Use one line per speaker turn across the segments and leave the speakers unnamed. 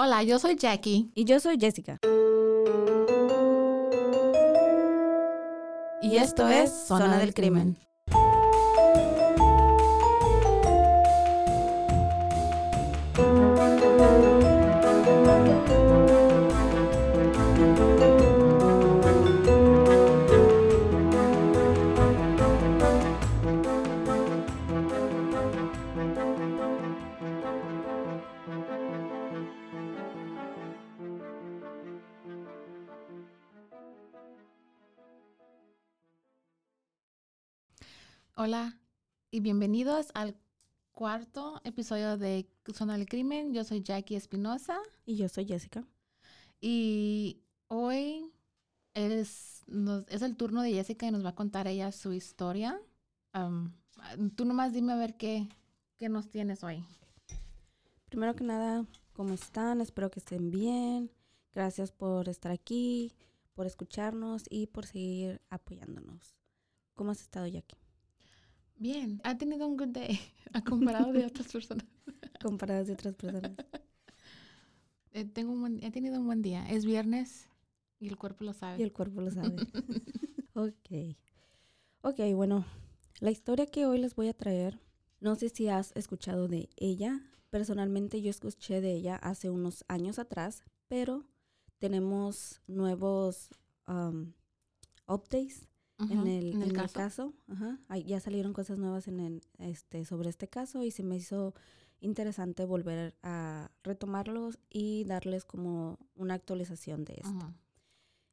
Hola, yo soy Jackie.
Y yo soy Jessica.
Y esto es Zona del Crimen. Hola y bienvenidos al cuarto episodio de Zona del Crimen. Yo soy Jackie Espinosa
Y yo soy Jessica.
y hoy es, nos- es el turno de Jessica y nos va a contar ella su historia. Am, tú nomás dime a ver qué, qué nos tienes hoy.
Primero que nada, ¿cómo están? Espero que estén bien. Gracias por estar aquí, por escucharnos y por seguir apoyándonos. ¿Cómo has estado, Jackie?
Bien, ha tenido un good day a comparado de otras personas.
Comparadas de otras personas.
Eh, tengo un buen- he tenido un buen día. Es viernes y el cuerpo lo sabe.
Y el cuerpo lo sabe. ok. Ok, bueno, la historia que hoy les voy a traer, no sé si has escuchado de ella. Personalmente yo escuché de ella hace unos años atrás, pero tenemos nuevos um, updates
Ujú,
en el,
en el
en el
caso.
caso. Ajá. Ay, ya salieron cosas nuevas en el, este, sobre este caso y se me hizo interesante volver a retomarlos y darles como una actualización de esto.
Ujú.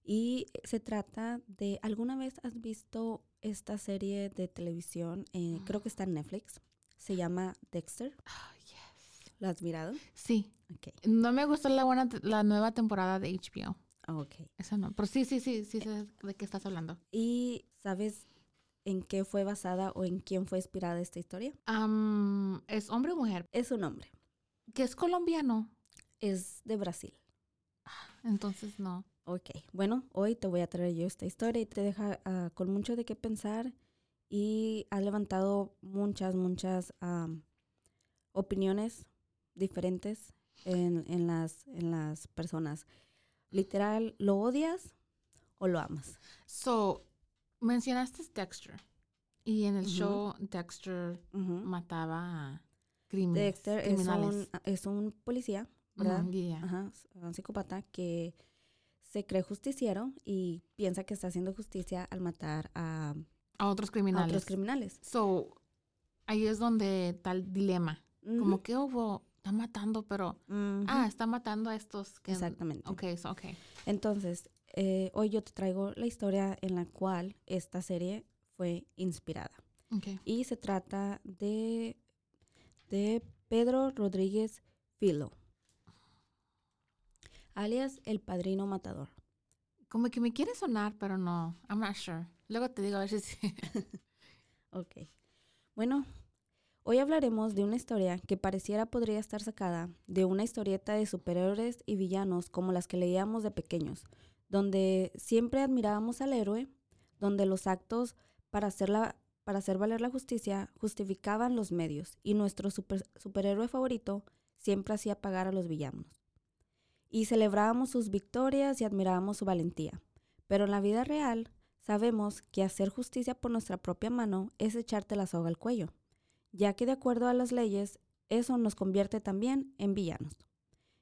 Y se trata de, ¿alguna vez has visto esta serie de televisión? Eh, creo que está en Netflix. Se llama Dexter.
Ah, yes.
¿Lo has mirado?
Sí,
Ok.
no me gustó la, buena, la nueva temporada de HBO.
Ok.
Esa no, pero sí, sí, sí, sí sé de qué estás hablando.
¿Y sabes en qué fue basada o en quién fue inspirada esta historia?
Am, ¿Es hombre o mujer?
Es un hombre.
Que es colombiano.
Es de Brasil.
Entonces no.
Ok, bueno, hoy te voy a traer yo esta historia y te deja ah, con mucho de qué pensar y ha levantado muchas, muchas am, opiniones diferentes en, en las, en las personas. Literal, ¿lo odias o lo amas?
So, mencionaste Dexter. Y en el show Dexter mataba a crímenes,
Dexter es
criminales.
un, es un policía, ¿verdad?
Yeah.
Ajá, un psicópata que se cree justiciero y piensa que está haciendo justicia al matar a,
A otros
a
criminales.
otros criminales.
So, ahí es donde el dilema. Como que hubo, está matando, pero, ah, está matando a estos que...
Exactamente.
Ok, so, ok.
Entonces, eh, hoy yo te traigo la historia en la cual esta serie fue inspirada.
Ok.
Y se trata de, de Pedro Rodríguez Filo, alias el padrino matador.
Como que me quiere sonar, pero no. I'm not sure. Luego te digo a ver si sí.
Ok. Bueno, hoy hablaremos de una historia que pareciera podría estar sacada de una historieta de superhéroes y villanos como las que leíamos de pequeños, donde siempre admirábamos al héroe, donde los actos para hacer, la- para hacer valer la justicia justificaban los medios y nuestro super- superhéroe favorito siempre hacía pagar a los villanos. Y celebrábamos sus victorias y admirábamos su valentía. Pero en la vida real sabemos que hacer justicia por nuestra propia mano es echarte la soga al cuello, ya que de acuerdo a las leyes, eso nos convierte también en villanos.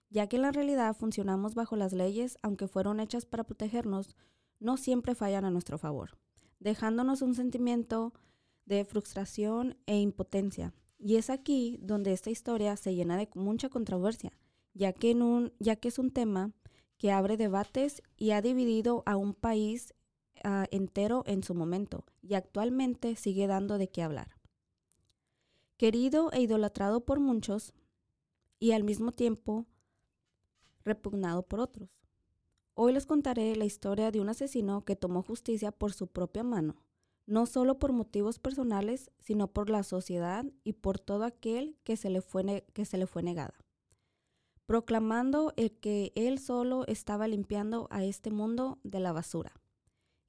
Ya que en la realidad funcionamos bajo las leyes, aunque fueron hechas para protegernos, no siempre fallan a nuestro favor, dejándonos un sentimiento de frustración e impotencia. Y es aquí donde esta historia se llena de mucha controversia, ya que, es un tema que abre debates y ha dividido a un país ah, entero en su momento y actualmente sigue dando de qué hablar. Querido e idolatrado por muchos y al mismo tiempo repugnado por otros. Hoy les contaré la historia de un asesino que tomó justicia por su propia mano, no solo por motivos personales, sino por la sociedad y por todo aquel que se le fue, que se le fue negada, proclamando el que él solo estaba limpiando a este mundo de la basura.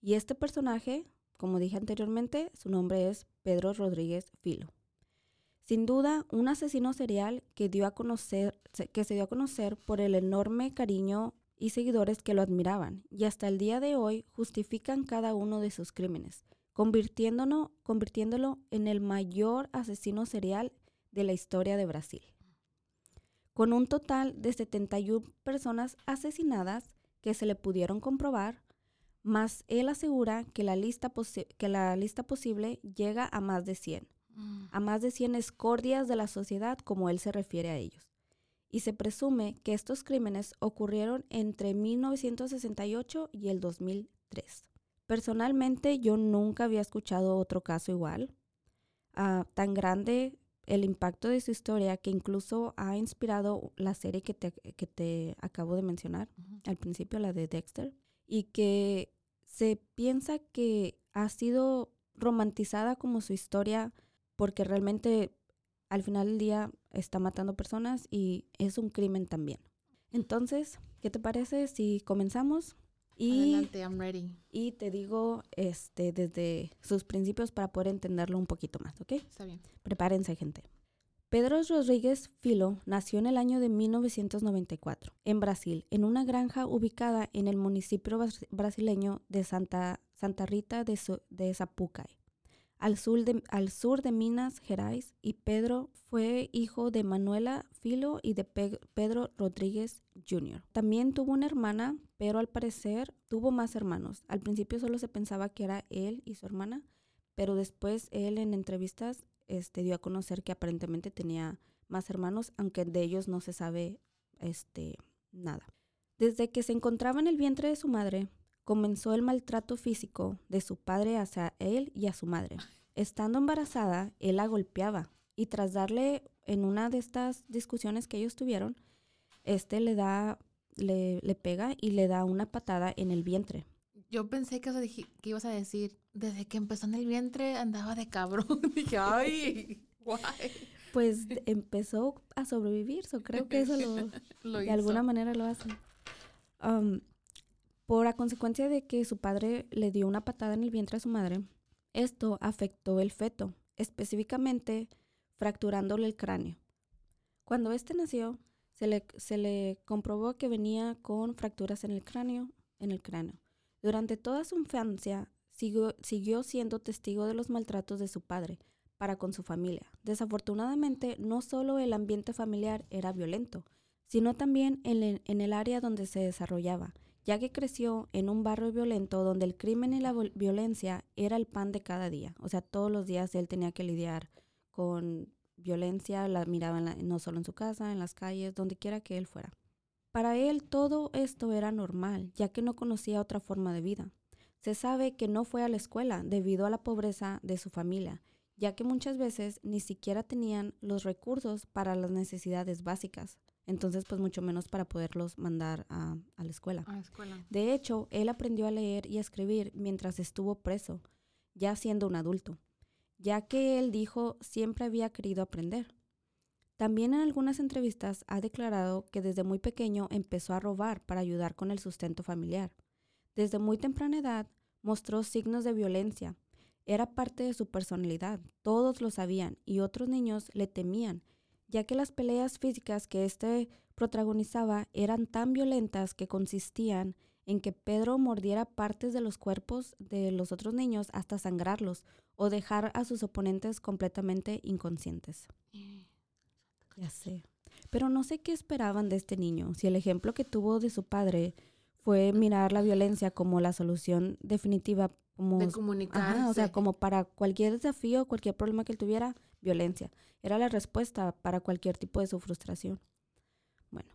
Y este personaje, como dije anteriormente, su nombre es Pedro Rodríguez Filo. Sin duda, un asesino serial que, dio a conocer, que se dio a conocer por el enorme cariño y seguidores que lo admiraban, y hasta el día de hoy justifican cada uno de sus crímenes, convirtiéndolo, en el mayor asesino serial de la historia de Brasil. Con un total de 71 personas asesinadas que se le pudieron comprobar, más él asegura que la lista, que la lista posible llega a más de 100 a más de 100 escordias de la sociedad como él se refiere a ellos. Y se presume que estos crímenes ocurrieron entre 1968 y el 2003. Personalmente yo nunca había escuchado otro caso igual. Ah, tan grande el impacto de su historia que incluso ha inspirado la serie que te, que te acabo de mencionar al principio, la de Dexter, y que se piensa que ha sido romantizada como su historia porque realmente al final del día está matando personas y es un crimen también. Entonces, ¿qué te parece si comenzamos?
Y, Adelante, I'm ready.
Y te digo este, desde sus principios para poder entenderlo un poquito más, ¿ok?
Está bien.
Prepárense, gente. Pedro Rodríguez Filo nació en el año de 1994 en Brasil, en una granja ubicada en el municipio brasileño de Santa, Santa Rita de, de Zapucay al sur de, al sur de Minas Gerais y Pedro fue hijo de Manuela Filo y de Pedro Rodríguez Jr. También tuvo una hermana, pero al parecer tuvo más hermanos. Al principio solo se pensaba que era él y su hermana, pero después él en entrevistas este, dio a conocer que aparentemente tenía más hermanos, aunque de ellos no se sabe este, nada. Desde que se encontraba en el vientre de su madre, comenzó el maltrato físico de su padre hacia él y a su madre. Estando embarazada, él la golpeaba y tras darle en una de estas discusiones que ellos tuvieron, este le da, le, le pega y le da una patada en el vientre.
Yo pensé que, que ibas a decir, desde que empezó en el vientre andaba de cabrón. Dije, ay, guay.
Pues empezó a sobrevivir, so creo que eso lo, de alguna manera lo hace. Um, por a consecuencia de que su padre le dio una patada en el vientre a su madre, esto afectó el feto, específicamente fracturándole el cráneo. Cuando éste nació, se le, se le comprobó que venía con fracturas en el cráneo, en el cráneo. Durante toda su infancia siguió, siguió siendo testigo de los maltratos de su padre para con su familia. Desafortunadamente, no solo el ambiente familiar era violento, sino también en el área donde se desarrollaba, ya que creció en un barrio violento donde el crimen y la violencia era el pan de cada día. O sea, todos los días él tenía que lidiar con violencia, la miraba no solo en su casa, en las calles, donde quiera que él fuera. Para él todo esto era normal, ya que no conocía otra forma de vida. Se sabe que no fue a la escuela debido a la pobreza de su familia, ya que muchas veces ni siquiera tenían los recursos para las necesidades básicas. Entonces, pues mucho menos para poderlos mandar a, la escuela. De hecho, él aprendió a leer y a escribir mientras estuvo preso, ya siendo un adulto, ya que él dijo siempre había querido aprender. También en algunas entrevistas ha declarado que desde muy pequeño empezó a robar para ayudar con el sustento familiar. Desde muy temprana edad mostró signos de violencia. Era parte de su personalidad, todos lo sabían y otros niños le temían ya que las peleas físicas que éste protagonizaba eran tan violentas que consistían en que Pedro mordiera partes de los cuerpos de los otros niños hasta sangrarlos o dejar a sus oponentes completamente inconscientes. Ya sé. Pero no sé qué esperaban de este niño, si el ejemplo que tuvo de su padre fue mirar la violencia como la solución definitiva como
de comunicarse.
o sea, como para cualquier desafío, cualquier problema que él tuviera, violencia. Era la respuesta para cualquier tipo de su frustración. Bueno,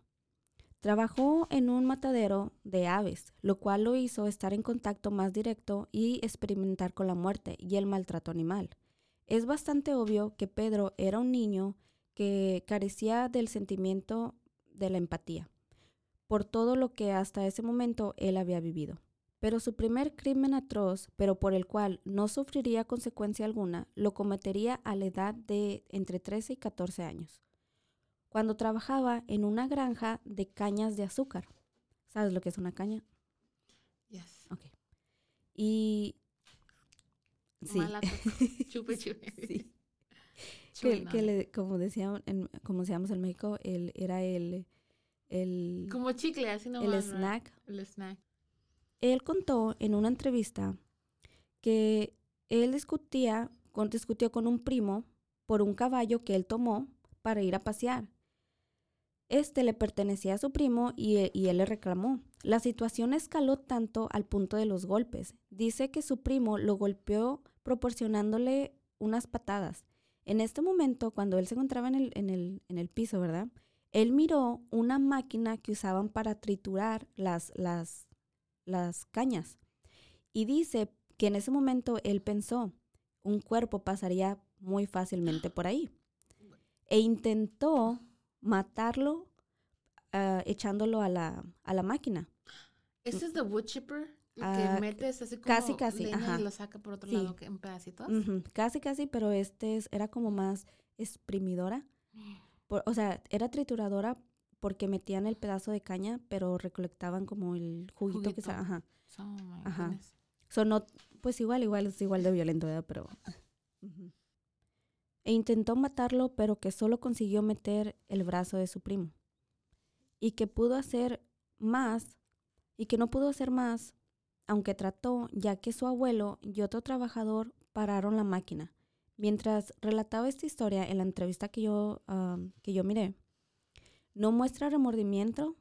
trabajó en un matadero de aves, lo cual lo hizo estar en contacto más directo y experimentar con la muerte y el maltrato animal. Es bastante obvio que Pedro era un niño que carecía del sentimiento de la empatía. por todo lo que hasta ese momento él había vivido. Pero su primer crimen atroz, pero por el cual no sufriría consecuencia alguna, lo cometería a la edad de entre 13 y 14 años, cuando trabajaba en una granja de cañas de azúcar. ¿Sabes lo que es una caña?
Yes.
Ok. Y... Sí.
Mala. Chupe, chupe.
Sí. Que,
no.
que le- como decíamos en, como decíamos en México, él era el, el,
Como chicle, así nomás.
el snack.
El snack.
Él contó en una entrevista que él discutía, con, discutió con un primo por un caballo que él tomó para ir a pasear. Este le pertenecía a su primo y, e- y él le reclamó. La situación escaló tanto al punto de los golpes. Dice que su primo lo golpeó proporcionándole unas patadas. En este momento, cuando él se encontraba en el, en el, en el piso, ¿verdad? Él miró una máquina que usaban para triturar las, las, las cañas. Y dice que en ese momento él pensó, un cuerpo pasaría muy fácilmente por ahí. E intentó matarlo ah, echándolo a la, a la máquina.
¿Ese es the wood chipper? El
Ah,
que metes así como
casi, casi,
leña
ajá.
y lo saca por otro
Sí.
lado que- en pedacitos.
Casi, casi, pero este es- era como más exprimidora. Por- o sea, era trituradora porque metían el pedazo de caña, pero recolectaban como el juguito, que sa-
Juguito.
Ajá.
So, oh my
Ajá. So, no, pues igual, igual es igual de violento, ¿verdad? Pero. Ujú. E intentó matarlo, pero que solo consiguió meter el brazo de su primo. Y que pudo hacer más, y que no pudo hacer más, aunque trató, ya que su abuelo y otro trabajador pararon la máquina. Mientras relataba esta historia en la entrevista que yo, am, que yo miré, no muestra remordimiento,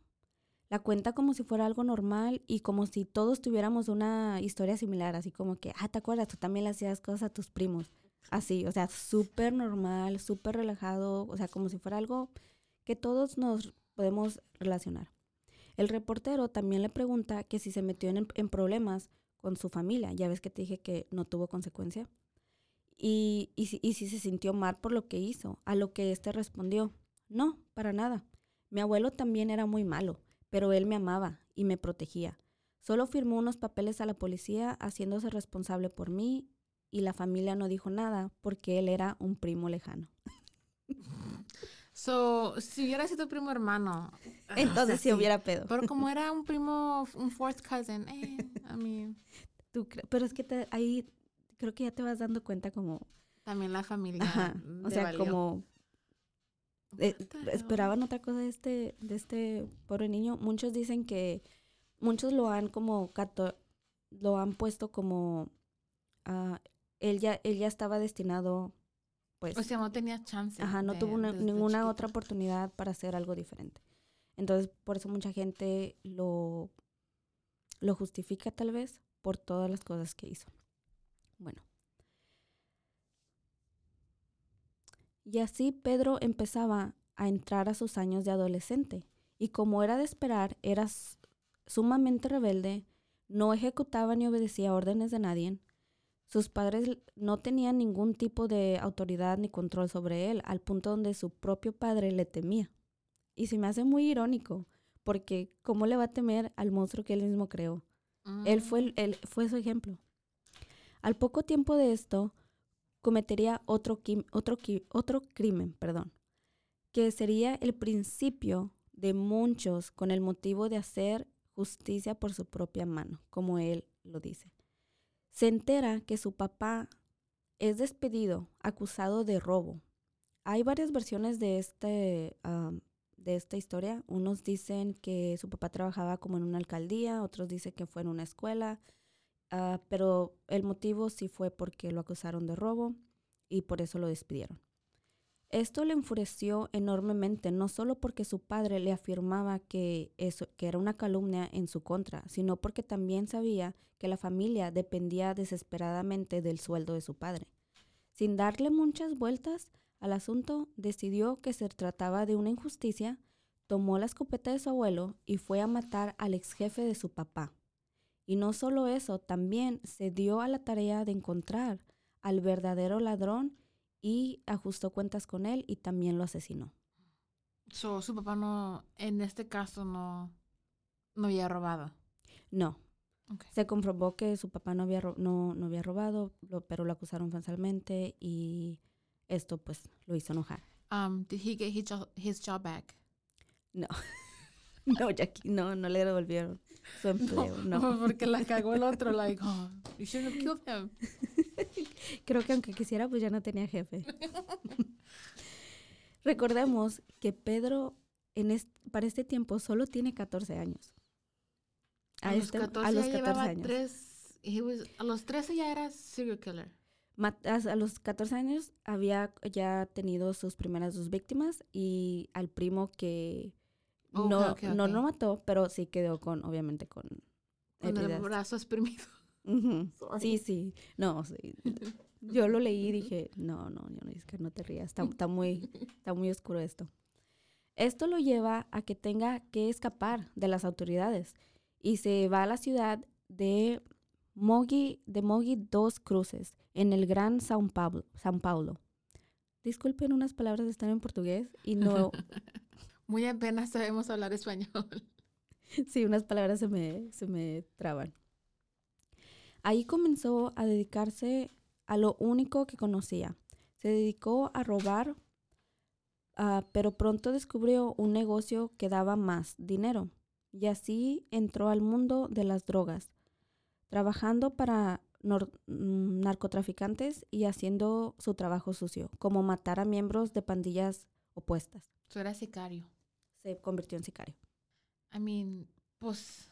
la cuenta como si fuera algo normal y como si todos tuviéramos una historia similar, así como que, ah, ¿te acuerdas? Tú también le hacías cosas a tus primos. Así, o sea, súper normal, súper relajado, o sea, como si fuera algo que todos nos podemos relacionar. El reportero también le pregunta que si se metió en, problemas con su familia, ya ves que te dije que no tuvo consecuencia, y, y, y si se sintió mal por lo que hizo, a lo que éste respondió, no, para nada. Mi abuelo también era muy malo pero él me amaba y me protegía. Solo firmó unos papeles a la policía haciéndose responsable por mí y la familia no dijo nada porque él era un primo lejano.
So, si hubiera sido primo hermano.
Entonces si
sí.
hubiera pedo.
Pero como era un primo, un fourth cousin, eh, I mean,
Tú pero es que te- ahí creo que ya te vas dando cuenta como,
también la familia.
ajá, o sea,
valió.
como eh, esperaban otra cosa de este, de este pobre niño. Muchos dicen que muchos lo han como lo han puesto como ah, él ya él ya estaba destinado pues
O sea, no tenía chance.
Ajá, no
de-
tuvo una- ninguna
chiquito.
otra oportunidad para hacer algo diferente. Entonces, por eso mucha gente lo, lo justifica tal vez por todas las cosas que hizo. Bueno. Y así Pedro empezaba a entrar a sus años de adolescente. Y como era de esperar, era sumamente rebelde, no ejecutaba ni obedecía órdenes de nadie. Sus padres no tenían ningún tipo de autoridad ni control sobre él, al punto donde su propio padre le temía. Y se me hace muy irónico, porque ¿cómo le va a temer al monstruo que él mismo creó? Él fue, el- él fue su ejemplo. Al poco tiempo de esto, cometería otro, otro, otro crimen, perdón, que sería el principio de muchos con el motivo de hacer justicia por su propia mano, como él lo dice. Se entera que su papá es despedido, acusado de robo. Hay varias versiones de, este, de esta historia. Unos dicen que su papá trabajaba como en una alcaldía, otros dicen que fue en una escuela, ah, pero el motivo sí fue porque lo acusaron de robo y por eso lo despidieron. Esto le enfureció enormemente, no solo porque su padre le afirmaba que, eso, que era una calumnia en su contra, sino porque también sabía que la familia dependía desesperadamente del sueldo de su padre. Sin darle muchas vueltas al asunto, decidió que se trataba de una injusticia, tomó la escopeta de su abuelo y fue a matar al ex jefe de su papá. Y no solo eso, también se dio a la tarea de encontrar al verdadero ladrón y ajustó cuentas con él y también lo asesinó.
So, su papá no, en este caso no, No había robado.
No. Se comprobó que su papá no había, no, no había robado, lo- pero lo acusaron falsamente y esto pues lo hizo enojar.
Um, did he get his job back?
No, Jackie, no, no le devolvieron su empleo, no.
Porque la cagó el otro, like, oh, you shouldn't have killed him.
Creo que aunque quisiera, pues ya no tenía jefe. Recordemos que Pedro en es- para este tiempo solo tiene 14 años. A, este- a los
ya
14
llevaba
años.
Tres, he was- a los 13 ya era serial killer.
Mat- a a los 14 años había ya tenido sus primeras dos víctimas y al primo que No,
ok,
no
ok.
lo mató, pero sí quedó con, obviamente, con
Con el
heridas.
brazo exprimido.
Ujú.
Sorry.
Sí, sí. No, sí. Yo lo leí y dije, no, no, yo no, es que no te rías, está, está muy, está muy oscuro esto. Esto lo lleva a que tenga que escapar de las autoridades y se va a la ciudad de Mogi, de Mogi Dos Cruces, en el Gran São Paulo. São Paulo. Disculpen, unas palabras están en portugués y no,
Muy apenas sabemos hablar español.
sí, unas palabras se me, se me traban. Ahí comenzó a dedicarse a lo único que conocía. Se dedicó a robar, ah, pero pronto descubrió un negocio que daba más dinero. Y así entró al mundo de las drogas, trabajando para nor- mm, narcotraficantes y haciendo su trabajo sucio, como matar a miembros de pandillas opuestas.
Eso era sicario.
Se convirtió en sicario.
I mean, pues,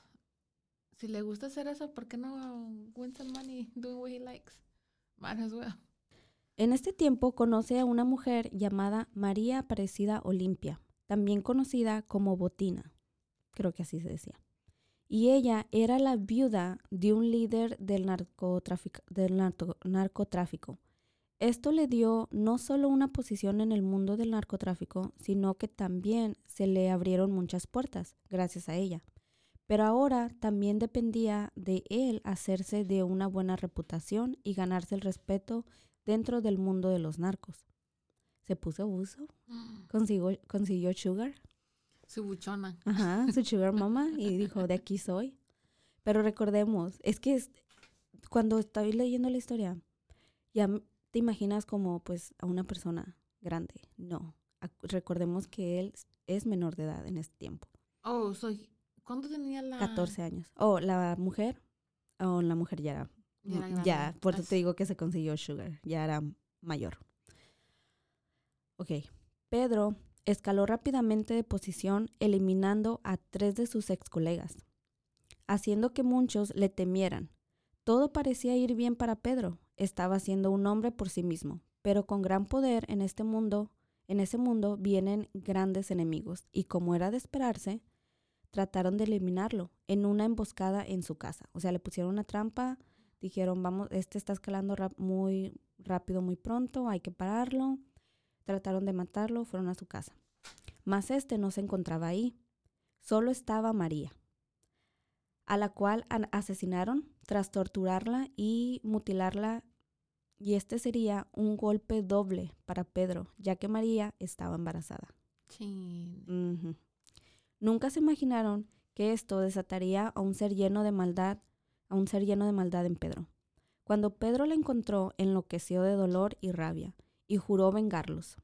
si le gusta hacer eso, ¿por qué no win some money doing what he likes? Might as well.
En este tiempo conoce a una mujer llamada María Aparecida Olimpia, también conocida como Botina, creo que así se decía. Y ella era la viuda de un líder del, narcotrafic- del narco- narcotráfico. Esto le dio no solo una posición en el mundo del narcotráfico, sino que también se le abrieron muchas puertas gracias a ella. Pero ahora también dependía de él hacerse de una buena reputación y ganarse el respeto dentro del mundo de los narcos. Se puso abuso, consiguió, consiguió sugar,
Su buchona.
ajá, su sugar mama y dijo, de aquí soy. Pero recordemos, es que es- cuando estoy leyendo la historia, ya te imaginas como pues a una persona grande. No, recordemos que él es menor de edad en este tiempo,
Oh, soy. ¿Cuándo tenía la...?
14 años. O la mujer, o la mujer ya era
Ya era.
Ya, por eso te digo que se consiguió Sugar, ya era mayor. Ok, Pedro escaló rápidamente de posición eliminando a tres de sus ex colegas, haciendo que muchos le temieran. Todo parecía ir bien para Pedro, estaba siendo un hombre por sí mismo, pero con gran poder en este mundo, en ese mundo vienen grandes enemigos, y como era de esperarse, trataron de eliminarlo en una emboscada en su casa. O sea, le pusieron una trampa, dijeron, vamos, este está escalando muy rápido, muy pronto, hay que pararlo. Trataron de matarlo, fueron a su casa. Mas este no se encontraba ahí, solo estaba María, a la cual asesinaron tras torturarla y mutilarla. Y este sería un golpe doble para Pedro, ya que María estaba embarazada. Ujú. Nunca se imaginaron que esto desataría a un ser lleno de maldad, a un ser lleno de maldad en Pedro. Cuando Pedro la encontró, enloqueció de dolor y rabia y juró vengarlos.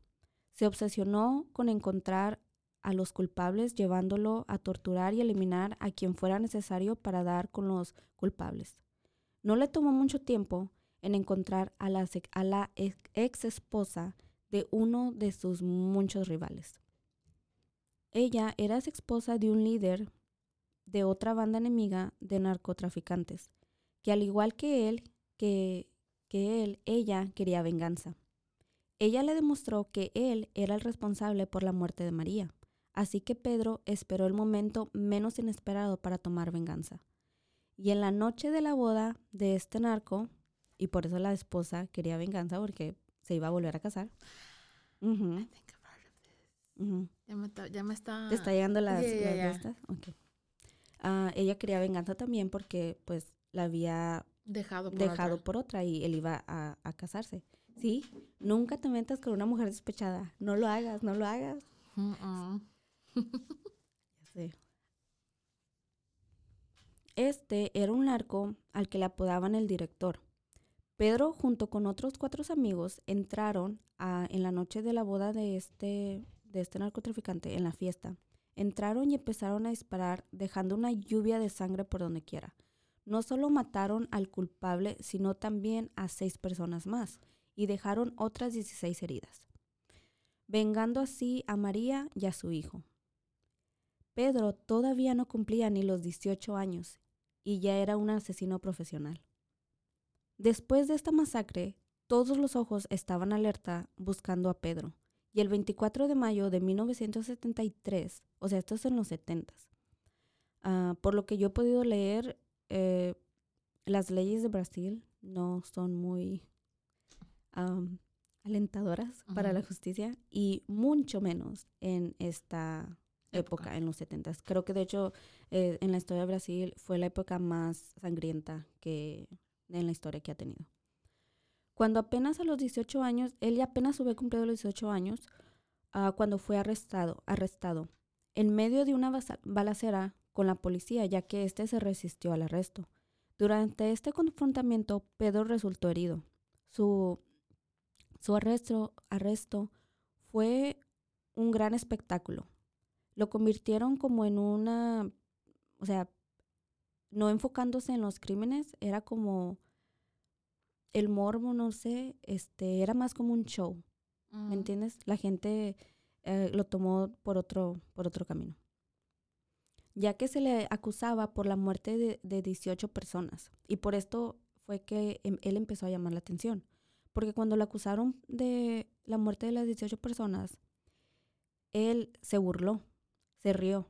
Se obsesionó con encontrar a los culpables, llevándolo a torturar y eliminar a quien fuera necesario para dar con los culpables. No le tomó mucho tiempo en encontrar a la, ex esposa de uno de sus muchos rivales. Ella era ex esposa de un líder de otra banda enemiga de narcotraficantes, que al igual que él, que, que él, ella quería venganza. Ella le demostró que él era el responsable por la muerte de María, así que Pedro esperó el momento menos inesperado para tomar venganza. Y en la noche de la boda de este narco, y por eso la esposa quería venganza porque se iba a volver a casar.
I think I've heard of this. Ya me está... Ya me está...
¿Te está llegando las,
ya, ya,
las de
ya.
estas? Ok. Ah, ella quería venganza también porque pues la había
Dejado por
dejado
otra.
por otra y él iba a, a casarse. Sí, nunca te metas con una mujer despechada. No lo hagas, no lo hagas.
Mm-mm.
Ya sé. este era un narco al que le apodaban el director. Pedro, junto con otros cuatro amigos, entraron en la noche de la boda de este, de este narcotraficante, en la fiesta. Entraron y empezaron a disparar, dejando una lluvia de sangre por donde quiera. No solo mataron al culpable, sino también a seis personas más, y dejaron otras 16 heridas, vengando así a María y a su hijo. Pedro todavía no cumplía ni los 18 años y ya era un asesino profesional. Después de esta masacre, todos los ojos estaban alerta buscando a Pedro. Y el 24 de mayo de 1973, o sea, esto es en los 70 por lo que yo he podido leer, eh, las leyes de Brasil no son muy alentadoras para la justicia y mucho menos en esta época,
Época.
en los 70. Creo que de hecho eh, en la historia de Brasil fue la época más sangrienta que en la historia que ha tenido. Cuando apenas a los 18 años, él ya apenas había cumplido los 18 años, ah, cuando fue arrestado, arrestado, en medio de una balacera con la policía, ya que éste se resistió al arresto. Durante este confrontamiento, Pedro resultó herido. Su, su arresto, arresto fue un gran espectáculo. Lo convirtieron como en una, o sea, no enfocándose en los crímenes, era como el morbo, no sé, este, era más como un show,
Mm.
¿me entiendes? La gente eh, lo tomó por otro, por otro camino. Ya que se le acusaba por la muerte de, de 18 personas. Y por esto fue que em- él empezó a llamar la atención. Porque cuando lo acusaron de la muerte de las 18 personas, él se burló, se rió.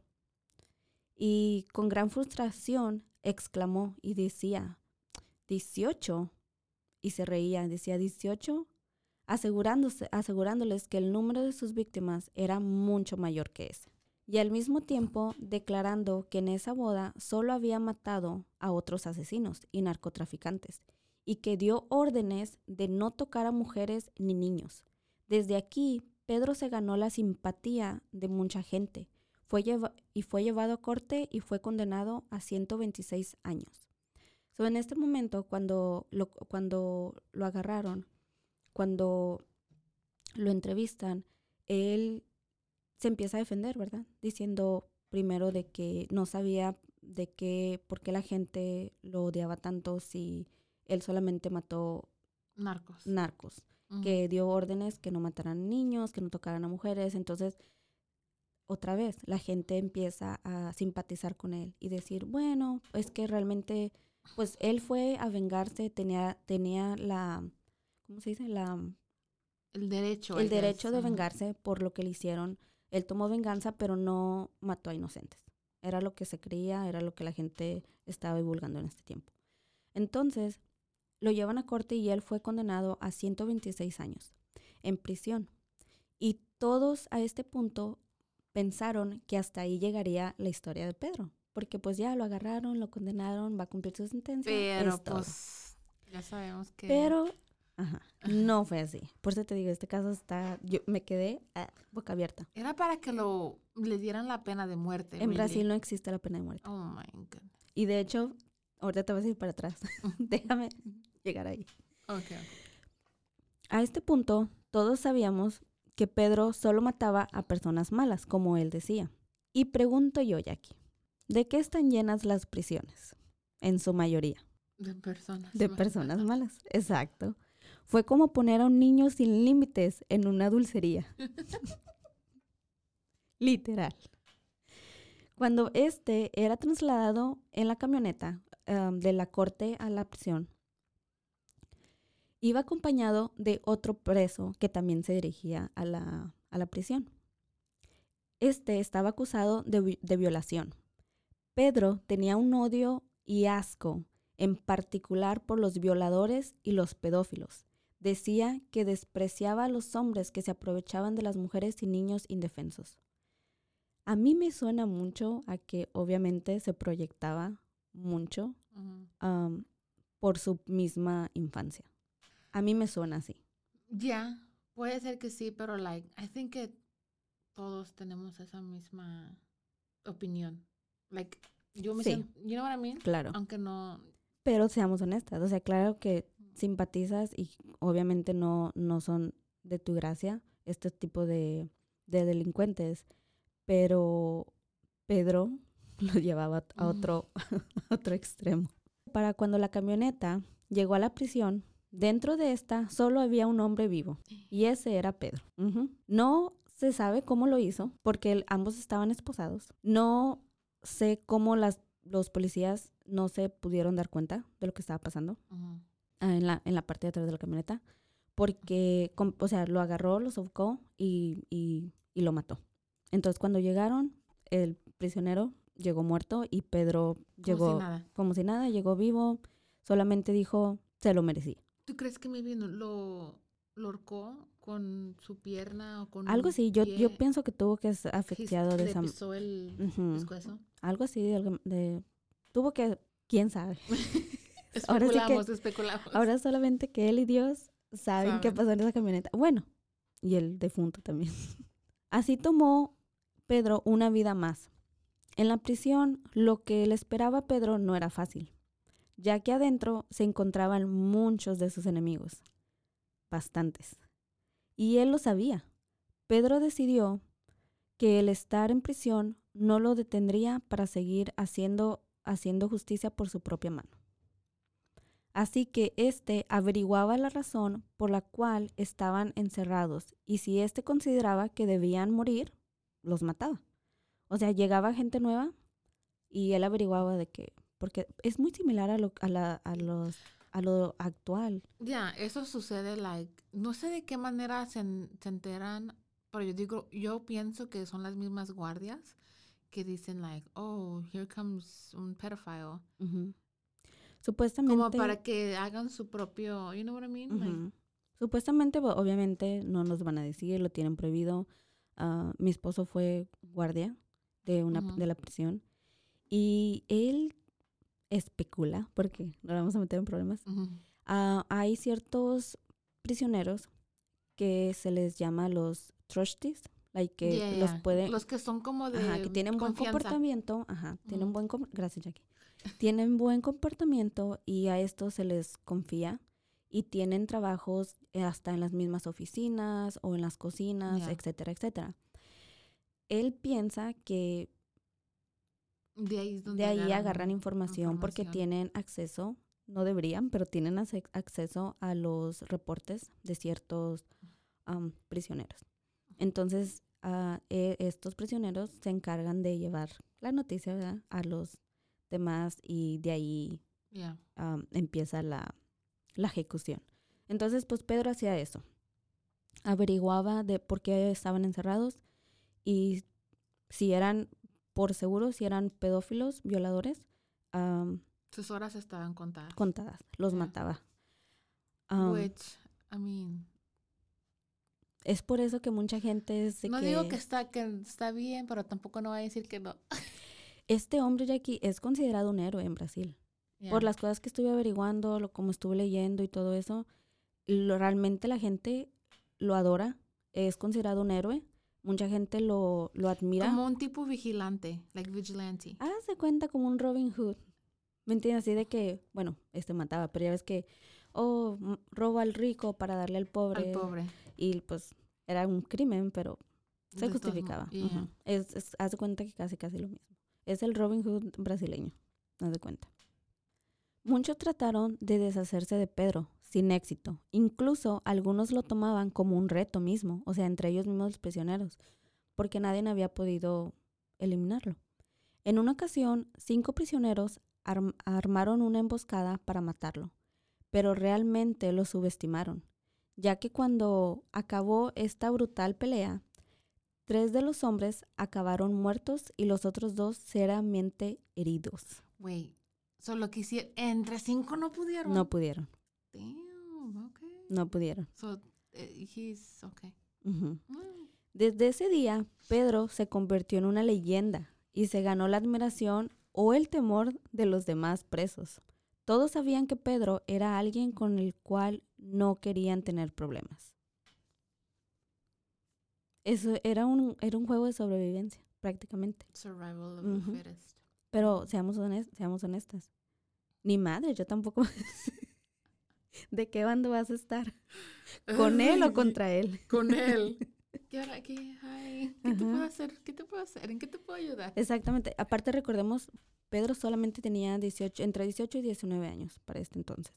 Y con gran frustración exclamó y decía, 18. Y se reía, decía 18, asegurándose, asegurándoles que el número de sus víctimas era mucho mayor que ese. Y al mismo tiempo declarando que en esa boda solo había matado a otros asesinos y narcotraficantes y que dio órdenes de no tocar a mujeres ni niños. Desde aquí, Pedro se ganó la simpatía de mucha gente fue y fue llevado a corte y fue condenado a 126 años. So, en este momento, cuando lo, cuando lo agarraron, cuando lo entrevistan, él se empieza a defender, ¿verdad? Diciendo primero de que no sabía de qué, por qué la gente lo odiaba tanto si él solamente mató
Narcos.
narcos, que dio órdenes que no mataran niños, que no tocaran a mujeres. Entonces, otra vez, la gente empieza a simpatizar con él y decir, bueno, es que realmente, pues él fue a vengarse, tenía, tenía la, ¿cómo se dice? La,
El derecho.
el derecho de vengarse por lo que le hicieron. Él tomó venganza, pero no mató a inocentes. Era lo que se creía, era lo que la gente estaba divulgando en este tiempo. Entonces, lo llevan a corte y él fue condenado a 126 años en prisión. Y todos a este punto pensaron que hasta ahí llegaría la historia de Pedro. Porque pues ya lo agarraron, lo condenaron, va a cumplir su sentencia.
Pero
es todo.
pues ya sabemos que...
Pero ajá, no fue así. Por eso te digo, este caso está, yo me quedé ah, boca abierta.
Era para que lo le dieran la pena de muerte.
En
really.
Brasil no existe la pena de muerte.
Oh my god.
Y de hecho, ahorita te vas a ir para atrás. Déjame llegar ahí.
Okay.
A este punto, todos sabíamos que Pedro solo mataba a personas malas, como él decía. Y pregunto yo, Jackie, ¿de qué están llenas las prisiones? En su mayoría,
De personas.
de
malas.
personas malas. Exacto. Fue como poner a un niño sin límites en una dulcería. Literal. Cuando este era trasladado en la camioneta um, de la corte a la prisión, iba acompañado de otro preso que también se dirigía a la, a la prisión. Este estaba acusado de, vi- de violación. Pedro tenía un odio y asco, en particular por los violadores y los pedófilos. Decía que despreciaba a los hombres que se aprovechaban de las mujeres y niños indefensos. A mí me suena mucho a que obviamente se proyectaba mucho por su misma infancia. A mí me suena así.
Ya, puede ser que sí, pero like, I think que todos tenemos esa misma opinión. Like, Yo me
Sí.
siento, you know what I mean?
Claro.
Aunque no,
Pero seamos honestas, o sea, claro que simpatizas y obviamente no, no son de tu gracia este tipo de, de delincuentes, pero Pedro lo llevaba a otro, a otro extremo. Para cuando la camioneta llegó a la prisión, dentro de esta solo había un hombre vivo y ese era Pedro. No se sabe cómo lo hizo porque el- ambos estaban esposados. No sé cómo las, los policías no se pudieron dar cuenta de lo que estaba pasando ah, en la, en la parte de atrás de la camioneta, porque, o sea, lo agarró, lo sofocó y, y- y lo mató. Entonces, cuando llegaron, el prisionero llegó muerto y Pedro
como
llegó
si nada.
como si nada, llegó vivo, solamente dijo, se lo merecía.
¿Tú crees que maybe no- lo, lo horcó con su pierna o con
Algo así, yo, yo
pie?
pienso que tuvo que ser afectado de esa...
pisó el pescuezo.
Algo así, de, de- tuvo que, quién sabe. Ahora sí que-
Especulamos, especulamos.
Ahora solamente que él y Dios saben qué pasó en esa camioneta. Bueno, y el defunto también. Así tomó Pedro una vida más. En la prisión, lo que le esperaba a Pedro no era fácil, ya que adentro se encontraban muchos de sus enemigos, bastantes. Y él lo sabía. Pedro decidió que el estar en prisión no lo detendría para seguir haciendo, haciendo justicia por su propia mano. Así que éste averiguaba la razón por la cual estaban encerrados y si éste consideraba que debían morir, los mataba. O sea, llegaba gente nueva y él averiguaba de que, porque es muy similar a lo, a la, a los, a lo actual.
Ya, eso sucede, like, no sé de qué manera se, se enteran, pero yo digo, yo pienso que son las mismas guardias que dicen, like, oh, here comes un pedophile.
Supuestamente.
Como para que hagan su propio, you know what I mean? Like.
Supuestamente, obviamente, no nos van a decir, lo tienen prohibido. Ah, mi esposo fue guardia de, una, de la prisión y él especula, porque no vamos a meter en problemas.
ujú.
Ah, hay ciertos prisioneros que se les llama los trustees, like que
Yeah,
los
yeah.
pueden,
Los que son como de
Ajá, que tienen buen
confianza.
comportamiento, ajá, tienen
Ujú.
buen com- gracias Jackie. Tienen buen comportamiento y a esto se les confía y tienen trabajos eh, hasta en las mismas oficinas o en las cocinas,
Ya.
etcétera, etcétera. Él piensa que
De ahí, es donde
de ahí agarran información, porque tienen acceso, no deberían, pero tienen acceso a los reportes de ciertos prisioneros. Entonces, e- estos prisioneros se encargan de llevar la noticia ¿verdad? a los demás y de ahí
Yeah.
empieza la, la ejecución. Entonces, pues Pedro hacía eso. Averiguaba de por qué estaban encerrados y si eran, por seguro, si eran pedófilos, violadores,
Sus horas estaban contadas.
contadas, los mataba.
Which, I mean,
es por eso que mucha gente es de
no digo que está, que está bien, pero tampoco no voy a decir que no.
este hombre Jackie es considerado un héroe en Brasil. Por las cosas que estuve averiguando, lo, como estuve leyendo y todo eso, lo- realmente la gente lo adora, es considerado un héroe, mucha gente lo, lo admira.
Como un tipo vigilante, like vigilante.
Hágase cuenta como un Robin Hood. ¿Me entiendes? Así de que, bueno, este mataba, pero ya ves que, oh, roba al rico para darle al pobre.
Al pobre.
Y pues era un crimen, pero se
De
justificaba.
yeah.
Es, es- haz de cuenta que casi, casi lo mismo. Es el Robin Hood brasileño, haz de cuenta. Muchos trataron de deshacerse de Pedro, sin éxito. Incluso algunos lo tomaban como un reto mismo, o sea, entre ellos mismos los prisioneros, porque nadie había podido eliminarlo. En una ocasión, cinco prisioneros arm- armaron una emboscada para matarlo, pero realmente lo subestimaron, ya que cuando acabó esta brutal pelea, tres de los hombres acabaron muertos y los otros dos seriamente heridos.
Wait. Solo que hicieron. Entre cinco no pudieron.
No pudieron,
Damn, okay.
no pudieron.
So, eh, he's okay. Mm.
Desde ese día, Pedro se convirtió en una leyenda y se ganó la admiración o el temor de los demás presos. Todos sabían que Pedro era alguien con el cual no querían tener problemas. Eso era un, era un juego de sobrevivencia, prácticamente.
Survival of the fittest.
Pero seamos, honest- seamos honestas. Ni madre, yo tampoco. ¿De qué bando vas a estar? ¿Con él o contra él?
Con él. ¿Qué hora? ¿Qué? Ay, ¿qué te puedo hacer? ¿Qué te puedo hacer? ¿En qué te puedo ayudar?
Exactamente. Aparte, recordemos, Pedro solamente tenía 18, entre 18 y 19 años para este entonces.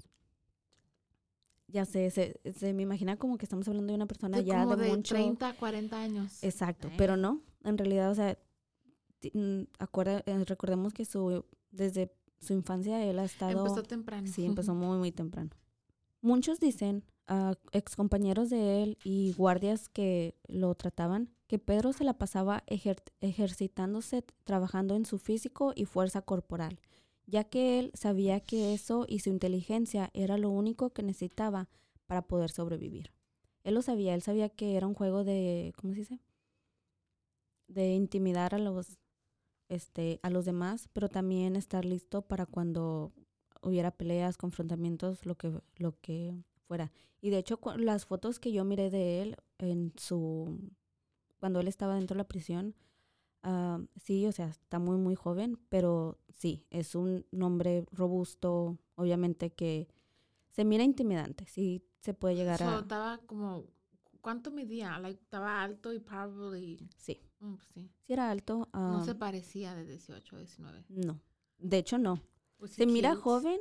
Ya sé, se, se me imagina como que estamos hablando de una persona ya
como
de,
de
mucho...
30 a 40 años.
Exacto,
Ay.
pero no, en realidad, o sea, mm, acuerda, eh, recordemos que su, desde su infancia él ha estado...
Empezó temprano.
Sí, empezó muy, muy temprano. Muchos dicen, a excompañeros de él y guardias que lo trataban, que Pedro se la pasaba ejer- ejercitándose, trabajando en su físico y fuerza corporal, ya que él sabía que eso y su inteligencia era lo único que necesitaba para poder sobrevivir. Él lo sabía, él sabía que era un juego de, ¿cómo se dice? De intimidar a los, este, a los demás, pero también estar listo para cuando hubiera peleas, confrontamientos, lo que, lo que fuera. Y de hecho, las fotos que yo miré de él en su, cuando él estaba dentro de la prisión, ah, sí, o sea, está muy, muy joven, pero sí, es un hombre robusto, obviamente que se mira intimidante, sí se puede llegar
So,
a...
estaba como, ¿cuánto medía? Like, estaba alto y probably,
Sí,
mm, pues sí.
sí era alto.
No
ah,
se parecía de 18 a 19.
no, de hecho no.
Was he
Se mira
cute?
joven.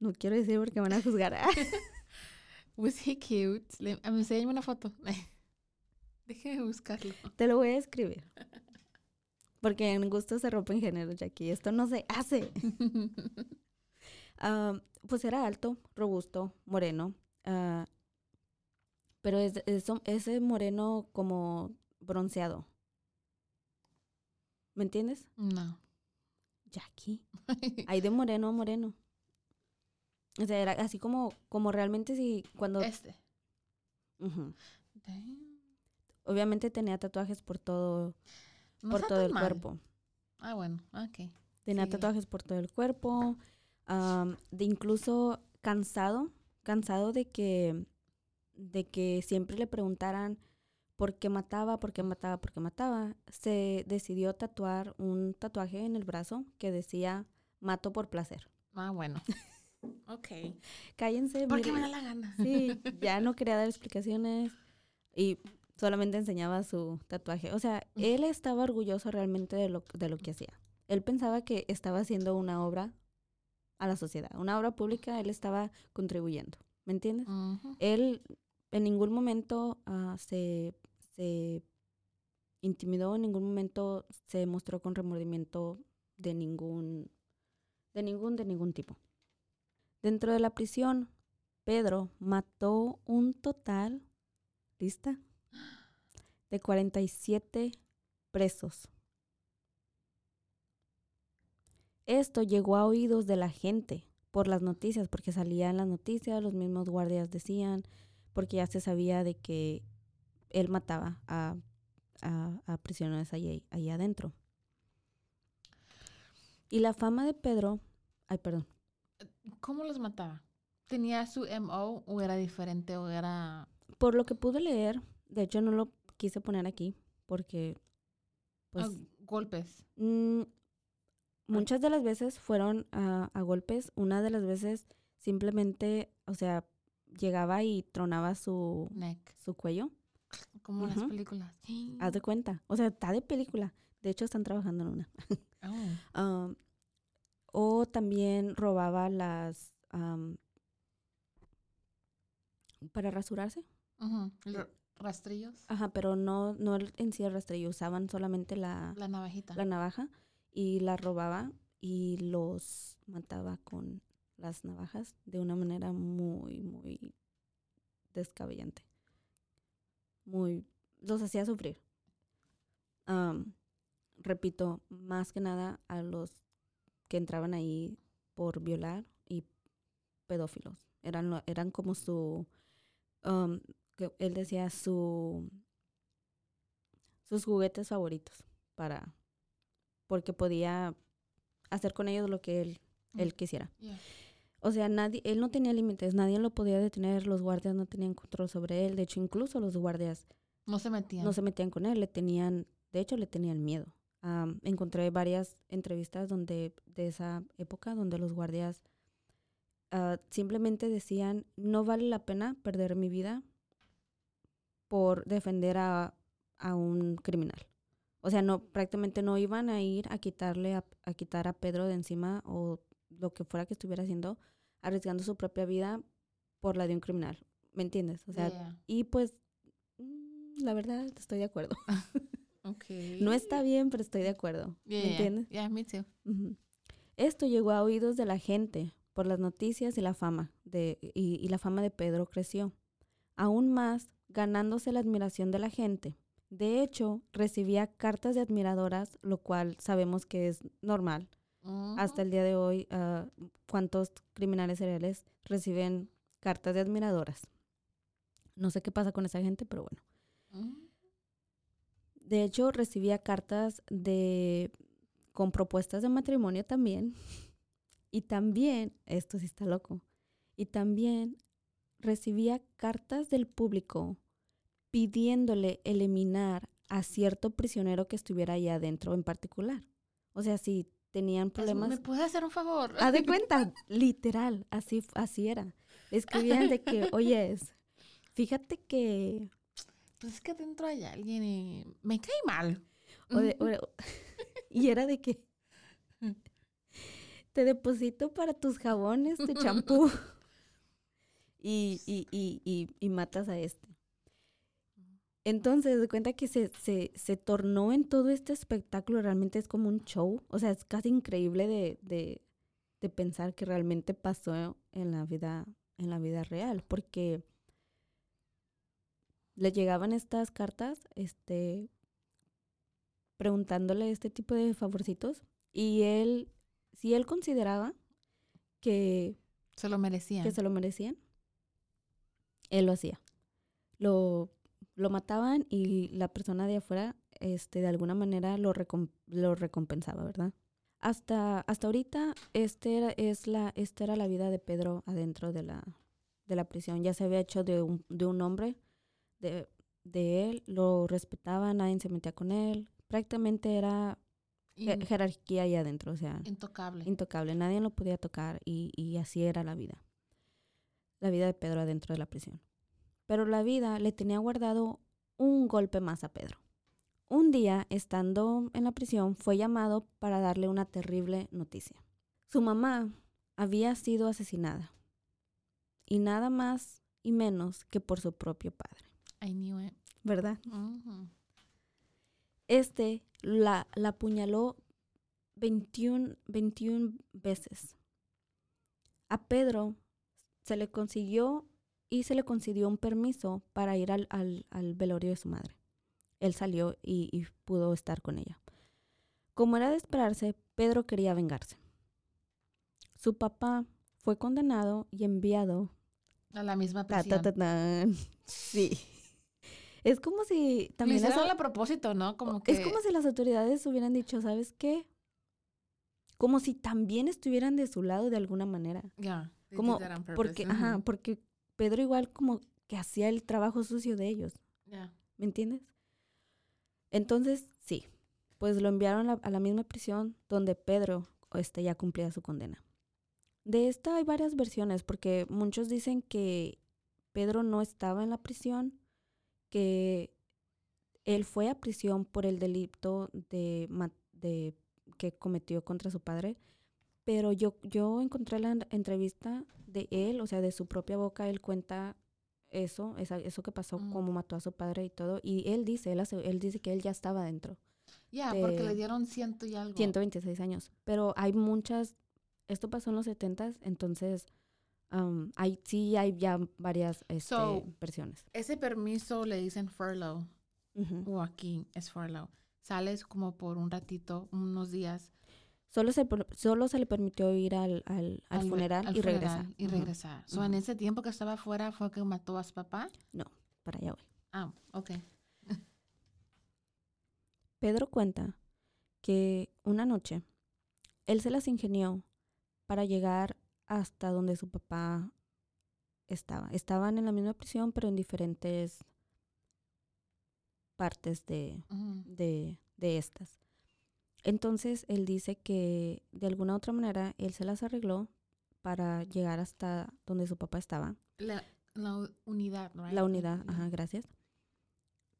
No quiero decir porque van a juzgar.
Was he cute? Le, enséñame una foto. Déjeme buscarlo.
Te lo voy a escribir. Porque en gusto se rompen géneros, Jackie. Esto no se hace. Ah, pues era alto, robusto, moreno. ah, pero es, es- ese moreno como bronceado. ¿Me entiendes?
no.
Jackie. Hay de moreno a moreno. O sea, era así como, como realmente si cuando...
este. Damn.
Obviamente tenía tatuajes por todo,
No
por
está
todo el
mal.
cuerpo.
Ah, bueno, ok.
Tenía
Sí.
tatuajes por todo el cuerpo. de incluso cansado, cansado de que, de que siempre le preguntaran por qué mataba, por qué mataba, por qué mataba. Se decidió tatuar un tatuaje en el brazo que decía mato por placer.
Ah, bueno. ok.
Cállense.
Porque me da la gana.
Sí, ya no quería dar explicaciones y solamente enseñaba su tatuaje. O sea, él estaba orgulloso realmente de lo, de lo que hacía. Él pensaba que estaba haciendo una obra a la sociedad, una obra pública, él estaba contribuyendo, ¿me entiendes? Él en ningún momento ah, se, se intimidó, en ningún momento se mostró con remordimiento de ningún, de ningún, de ningún tipo. Dentro de la prisión, Pedro mató un total, ¿lista? De 47 presos. Esto llegó a oídos de la gente por las noticias, porque salía en las noticias, los mismos guardias decían, porque ya se sabía de que él mataba a, a, a prisioneros ahí, ahí adentro. Y la fama de Pedro, ay, perdón,
¿Cómo los mataba? ¿Tenía su MO o era diferente o era...
por lo que pude leer, de hecho no lo quise poner aquí, porque pues
ah, golpes?
Mm, muchas de las veces fueron a, a golpes, una de las veces simplemente, o sea, llegaba y tronaba su,
Neck.
su cuello.
Como las películas.
Haz de cuenta. O sea, está de película. De hecho, están trabajando en una.
Oh.
O también robaba las... am, para rasurarse.
Lo- Rastrillos.
Ajá, pero no, no el- en sí el rastrillo. Usaban solamente la,
La navajita.
la navaja y la robaba y los mataba con las navajas de una manera muy, muy descabellante. Muy, los hacía sufrir. Am, repito, más que nada a los que entraban ahí por violar y pedófilos. Eran, lo- eran como su, que él decía su, sus juguetes favoritos para, porque podía hacer con ellos lo que él, él
Mm.
quisiera.
Yeah.
O sea, nadie, él no tenía límites, nadie lo podía detener, los guardias no tenían control sobre él, de hecho incluso los guardias
No se metían.
no se metían con él, le tenían, de hecho le tenían miedo am, encontré varias entrevistas donde de esa época donde los guardias ah, simplemente decían no vale la pena perder mi vida por defender a, a un criminal. O sea, no prácticamente no iban a ir a quitarle a, a quitar a Pedro de encima o lo que fuera que estuviera haciendo, arriesgando su propia vida por la de un criminal. ¿Me entiendes? O sea,
Yeah.
y pues mm, la verdad estoy de acuerdo.
Okay.
No está bien, pero estoy de acuerdo.
Yeah,
¿Me entiendes?
Yeah, me too.
Esto llegó a oídos de la gente por las noticias y la fama de, y, y la fama de Pedro creció, aún más ganándose la admiración de la gente. De hecho, recibía cartas de admiradoras, lo cual sabemos que es normal. Hasta el día de hoy, ah, ¿cuántos criminales seriales reciben cartas de admiradoras? No sé qué pasa con esa gente, pero bueno.
Mm.
De hecho, recibía cartas de con propuestas de matrimonio también. Y también, esto sí está loco. Y también recibía cartas del público pidiéndole eliminar a cierto prisionero que estuviera ahí adentro en particular. O sea, si tenían problemas.
¿Me puedes hacer un favor?
Haz de cuenta, literal, así, así era. Escribían de que, oye, fíjate que
Pues es que adentro hay alguien y me cae mal.
O de- o- y era de que te deposito para tus jabones de champú y, y, y, y, y matas a este. Entonces, de cuenta que se, se, se tornó en todo este espectáculo, realmente es como un show, o sea, es casi increíble de, de, de pensar que realmente pasó en la vida, en la vida real, porque le llegaban estas cartas, este, preguntándole este tipo de favorcitos y él, si él consideraba que,
Se lo merecían.
que se lo merecían, él lo hacía. Lo, lo mataban y la persona de afuera, este, de alguna manera lo, recom- lo recompensaba, ¿verdad? Hasta, hasta ahorita, este era, es la, esta era la vida de Pedro adentro de la, de la prisión. Ya se había hecho de un, de un hombre, de, de él, lo respetaba, nadie se metía con él. Prácticamente era
In-
jerarquía ahí adentro, o sea,
intocable.
intocable, nadie lo podía tocar y, y así era la vida. La vida de Pedro adentro de la prisión. Pero la vida le tenía guardado un golpe más a Pedro. Un día, estando en la prisión, fue llamado para darle una terrible noticia. Su mamá había sido asesinada. Y nada más y menos que por su propio padre.
I knew it.
¿Verdad?
Ujú.
Este la, la apuñaló 21, 21 veces. A Pedro se le consiguió y se le concedió un permiso para ir al, al- al velorio de su madre. Él salió y, y pudo estar con ella. Como era de esperarse, Pedro quería vengarse. Su papá fue condenado y enviado
A la misma
Ta, ta,
prisión.
ta. Sí. Es como si
Lo
también las
hicieron a propósito, ¿no? Como que...
es como si las autoridades hubieran dicho, ¿sabes qué? Como si también estuvieran de su lado de alguna manera.
Yeah, they
Como porque, ajá,
Ujú.
porque Pedro igual como que hacía el trabajo sucio de ellos,
Yeah.
¿me entiendes? Entonces, sí, pues lo enviaron a, a la misma prisión donde Pedro este, ya cumplía su condena. De esta hay varias versiones, porque muchos dicen que Pedro no estaba en la prisión, que él fue a prisión por el delito de que cometió contra su padre, pero yo, yo encontré la en- entrevista de él, o sea, de su propia boca, él cuenta eso, esa- eso que pasó,
Mm.
cómo mató a su padre y todo, y él dice, él, hace- él dice que él ya estaba dentro.
Yeah, porque le dieron ciento y algo.
126 años. Pero hay muchas, esto pasó en los 70 entonces um, hay, sí hay ya varias este,
So-
versiones.
Ese permiso le dicen furlough.
Ujú.
O aquí es furlough. Sales como por un ratito, unos días.
Solo, se, solo se le permitió ir al, al, al funeral
al
y
funeral
regresar.
Y regresar. So, en ese tiempo que estaba afuera fue que mató a su papá.
Para allá voy.
Ah, ok.
Pedro cuenta que una noche él se las ingenió para llegar hasta donde su papá estaba. Estaban en la misma prisión, pero en diferentes partes de, de, de estas. Entonces él dice que de alguna otra manera él se las arregló para llegar hasta donde su papá estaba.
La, la unidad, right?
La unidad, ajá, gracias.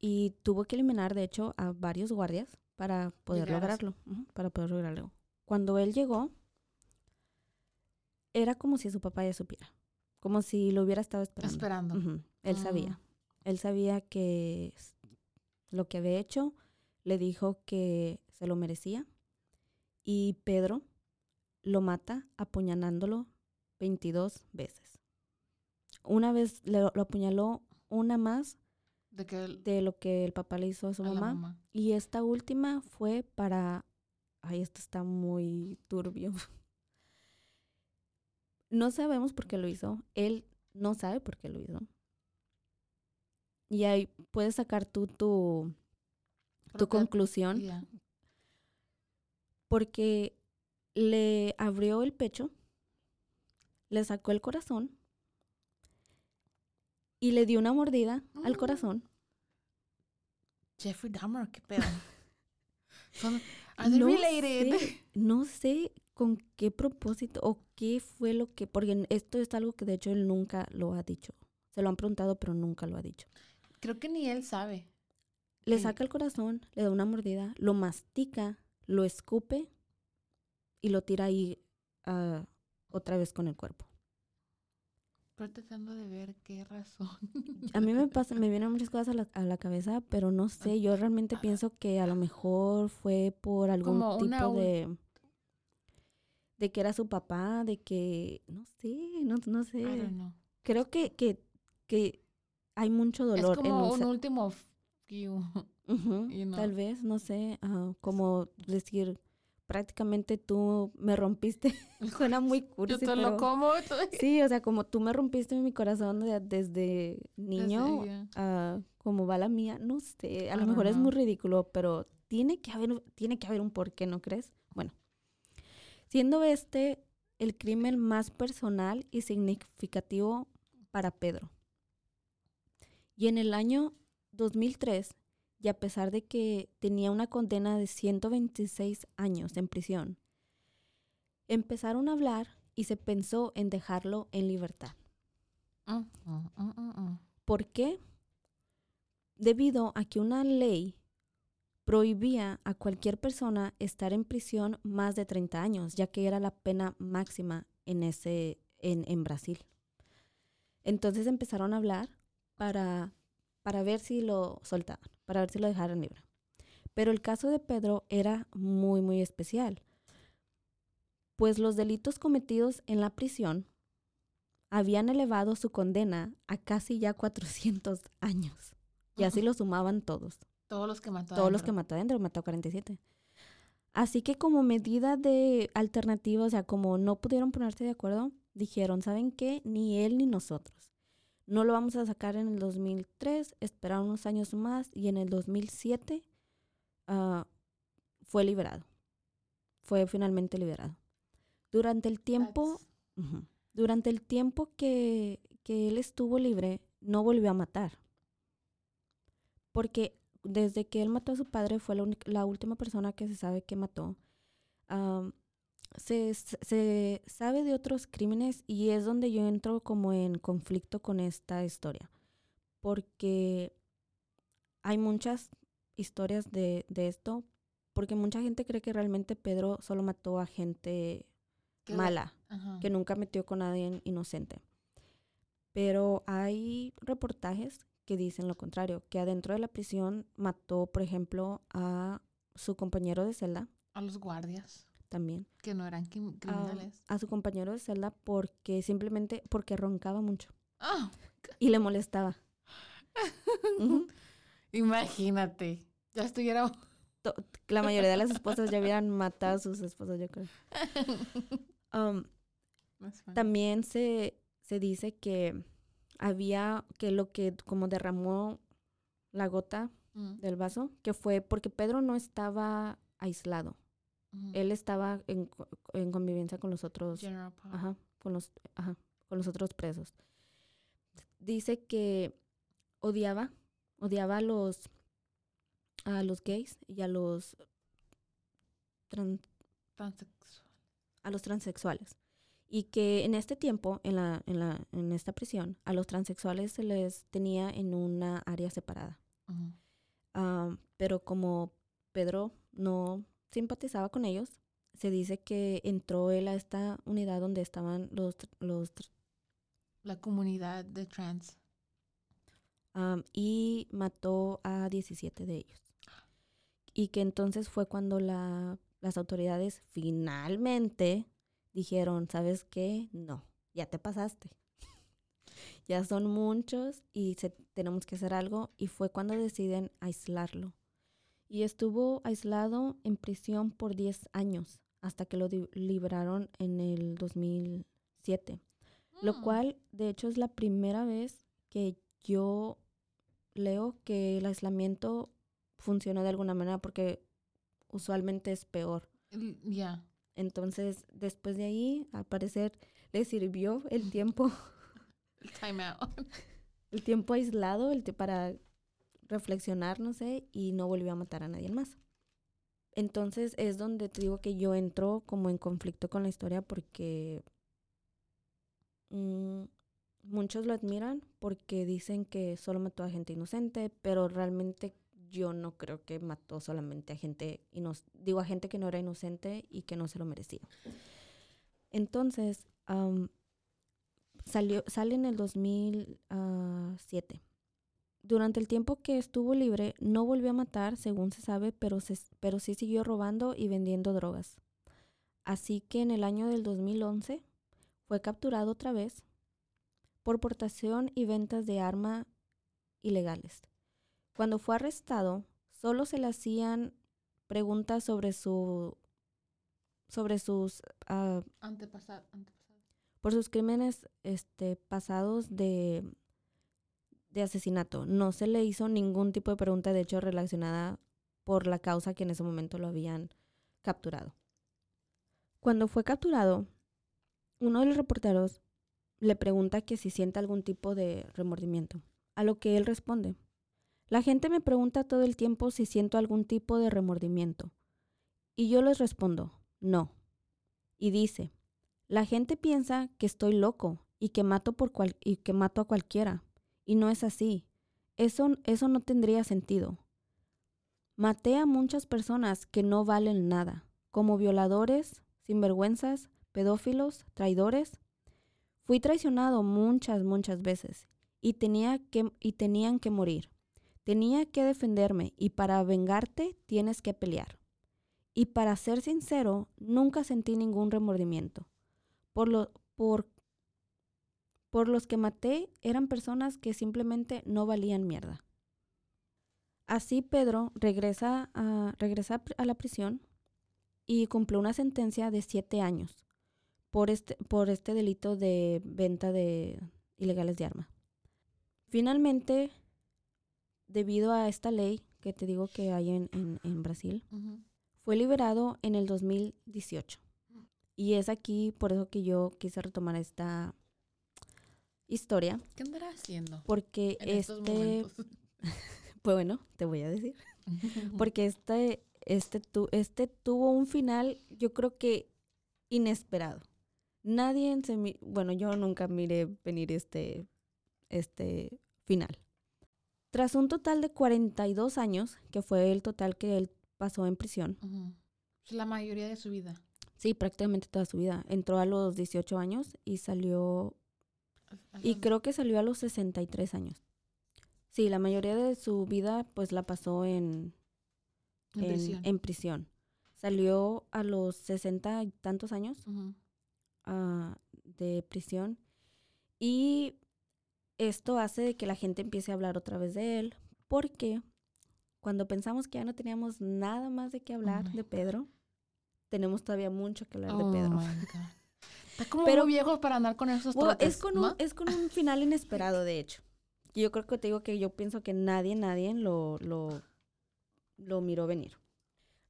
Y tuvo que eliminar, de hecho, a varios guardias para poder
Llegar a su-
lograrlo. para poder lograrlo. Cuando él llegó, era como si su papá ya supiera. Como si lo hubiera estado esperando. Él
Ah.
sabía. Él sabía que lo que había hecho le dijo que se lo merecía. Y Pedro lo mata apuñalándolo 22 veces. Una vez le- lo apuñaló, una más
De que el-
de lo que el papá le hizo a su
a
mamá.
mamá.
Y esta última fue para... Ay, esto está muy turbio. No sabemos por qué lo hizo. Él no sabe por qué lo hizo. Y ahí puedes sacar tú tu, tu conclusión. Porque le abrió el pecho, le sacó el corazón y le dio una mordida al
Mm.
corazón.
Jeffrey Dahmer, qué pedo. Son, are they
No
related?
sé, no sé con qué propósito o qué fue lo que, porque esto es algo que de hecho él nunca lo ha dicho. Se lo han preguntado, pero nunca lo ha dicho.
Creo que ni él sabe.
Le
Sí.
saca el corazón, le da una mordida, lo mastica, lo escupe y lo tira ahí ah, otra vez con el cuerpo.
Estoy tratando de ver qué razón.
A mí me pasa, me vienen muchas cosas a la, a la cabeza, pero no sé, yo realmente pienso que a lo mejor fue por algún
Como
tipo de de que era su papá, de que no sé, no, no
I
sé.
don't know.
Creo que, que, que hay mucho dolor
Es
en
como
un
un
sa-
último you know.
tal vez, no sé, ah, como decir prácticamente tú me rompiste. Suena muy cursi,
Yo te
pero
lo como. tú-
sí, o sea, como tú me rompiste mi corazón de- desde niño,
Desde-
ah, como va la mía, no sé, a lo mejor es muy ridículo, pero tiene que haber, tiene que haber un porqué, ¿no crees? Bueno, siendo este el crimen más personal y significativo para Pedro. Y en el año 2003, y a pesar de que tenía una condena de 126 años en prisión, empezaron a hablar y se pensó en dejarlo en libertad. ¿Por qué? Debido a que una ley prohibía a cualquier persona estar en prisión más de 30 años, ya que era la pena máxima en, ese, en, en Brasil. Entonces empezaron a hablar para, para ver si lo soltaban, para ver si lo dejaran libre. Pero el caso de Pedro era muy, muy especial, pues los delitos cometidos en la prisión habían elevado su condena a casi ya 400 años. Y así lo sumaban todos.
Todos los que mató.
Todos los que mató adentro, mató 47. Así que como medida de alternativa, o sea, como no pudieron ponerse de acuerdo, dijeron, ¿saben qué? Ni él ni nosotros. No lo vamos a sacar en el 2003, esperaron unos años más y en el 2007 ah, fue liberado. Fue finalmente liberado. Durante el tiempo. Durante el tiempo que, que él estuvo libre, no volvió a matar. Porque desde que él mató a su padre, fue la, última persona que se sabe que mató. Se, se sabe de otros crímenes y es donde yo entro como en conflicto con esta historia. Porque hay muchas historias de, de esto, porque mucha gente cree que realmente Pedro solo mató a gente mala
Ajá.
que nunca metió con nadie inocente. Pero hay reportajes que dicen lo contrario, que adentro de la prisión mató, por ejemplo, a su compañero de celda
A los guardias,
también,
que no eran crim-
a,
criminales.
a su compañero de celda porque simplemente porque roncaba mucho
Ah,
y le molestaba.
Imagínate. Ya estuviera.
La mayoría de las esposas ya hubieran matado a sus esposos, yo creo. Um, También se, se dice que había que lo que como derramó la gota
Mm,
del vaso, que fue porque Pedro no estaba aislado. Él estaba en, en convivencia con los otros,
General
ajá, con los, ajá, con los otros presos. Dice que odiaba, odiaba a los, a los gays y a los tran-
Transexual.
a los transexuales. Y que en este tiempo, en, la, en, la, en esta prisión, a los transexuales se les tenía en una área separada. Ah, pero como Pedro no simpatizaba con ellos, se dice que entró él a esta unidad donde estaban los, los
La comunidad de trans.
y mató a 17 de ellos. Y que entonces fue cuando la, las autoridades finalmente dijeron, ¿sabes qué? No, ya te pasaste. ya son muchos y se- tenemos que hacer algo. Y fue cuando deciden aislarlo. Y estuvo aislado en prisión por 10 años hasta que lo liberaron en el 2007. Lo
Mm.
cual, de hecho, es la primera vez que yo leo que el aislamiento funciona de alguna manera porque usualmente es peor.
Ya.
Entonces, después de ahí, al parecer, le sirvió el tiempo,
Time out.
el tiempo aislado el para reflexionar, no sé, y no volvió a matar a nadie más. Entonces es donde te digo que yo entro como en conflicto con la historia porque mm, muchos lo admiran porque dicen que solo mató a gente inocente, pero realmente yo no creo que mató solamente a gente digo a gente que no era inocente y que no se lo merecía. Entonces, salió, sale en el 2007. Durante el tiempo que estuvo libre, no volvió a matar, según se sabe, pero, se- pero sí siguió robando y vendiendo drogas. Así que en el año del 2011 fue capturado otra vez por portación y ventas de armas ilegales. Cuando fue arrestado, solo se le hacían preguntas sobre su sobre sus
Antepasado. antepasado.
por sus crímenes este, pasados de, de asesinato. No se le hizo ningún tipo de pregunta, de hecho, relacionada por la causa que en ese momento lo habían capturado. Cuando fue capturado, uno de los reporteros le pregunta que si siente algún tipo de remordimiento, a lo que él responde, la gente me pregunta todo el tiempo si siento algún tipo de remordimiento, y yo les respondo, no. Y dice, la gente piensa que estoy loco y que mato por cual- y que mato a cualquiera, y no es así. Eso, eso no tendría sentido. Maté a muchas personas que no valen nada, como violadores, sinvergüenzas, pedófilos, traidores. Fui traicionado muchas, muchas veces y, tenía que, y tenían que morir. Tenía que defenderme y para vengarte tienes que pelear. Y para ser sincero, nunca sentí ningún remordimiento. Por, lo, por, por los que maté eran personas que simplemente no valían mierda. Así Pedro regresa a, regresa a la prisión y cumplió una sentencia de siete años por este, por este delito de venta de ilegales de arma. Finalmente, debido a esta ley que te digo que hay en, en- en Brasil, fue liberado en el 2018. Y es aquí por eso que yo quise retomar esta historia,
¿Qué andará haciendo
porque
en
este, pues bueno, te voy a decir, porque este, este, tu, este tuvo un final, yo creo que inesperado. Nadie se, mi- bueno, yo nunca miré venir este, este final. Tras un total de 42 años, que fue el total que él pasó en prisión,
Ujú. La mayoría de su vida.
Sí, prácticamente toda su vida. Entró a los 18 años y salió, y creo que salió a los 63 años. Sí, la mayoría de su vida pues la pasó en,
En
en,
prisión.
en prisión. Salió a los 60 y tantos años ah, de prisión y esto hace de que la gente empiece a hablar otra vez de él porque cuando pensamos que ya no teníamos nada más de qué hablar
my
de Pedro, tenemos todavía mucho que hablar
Oh
de Pedro.
my God. Está como
Pero-
muy viejo para andar con esos
Bueno,
trotes,
es, con un, es con un final inesperado, de hecho. Yo creo que te digo que yo pienso que nadie, nadie lo, lo, lo miró venir.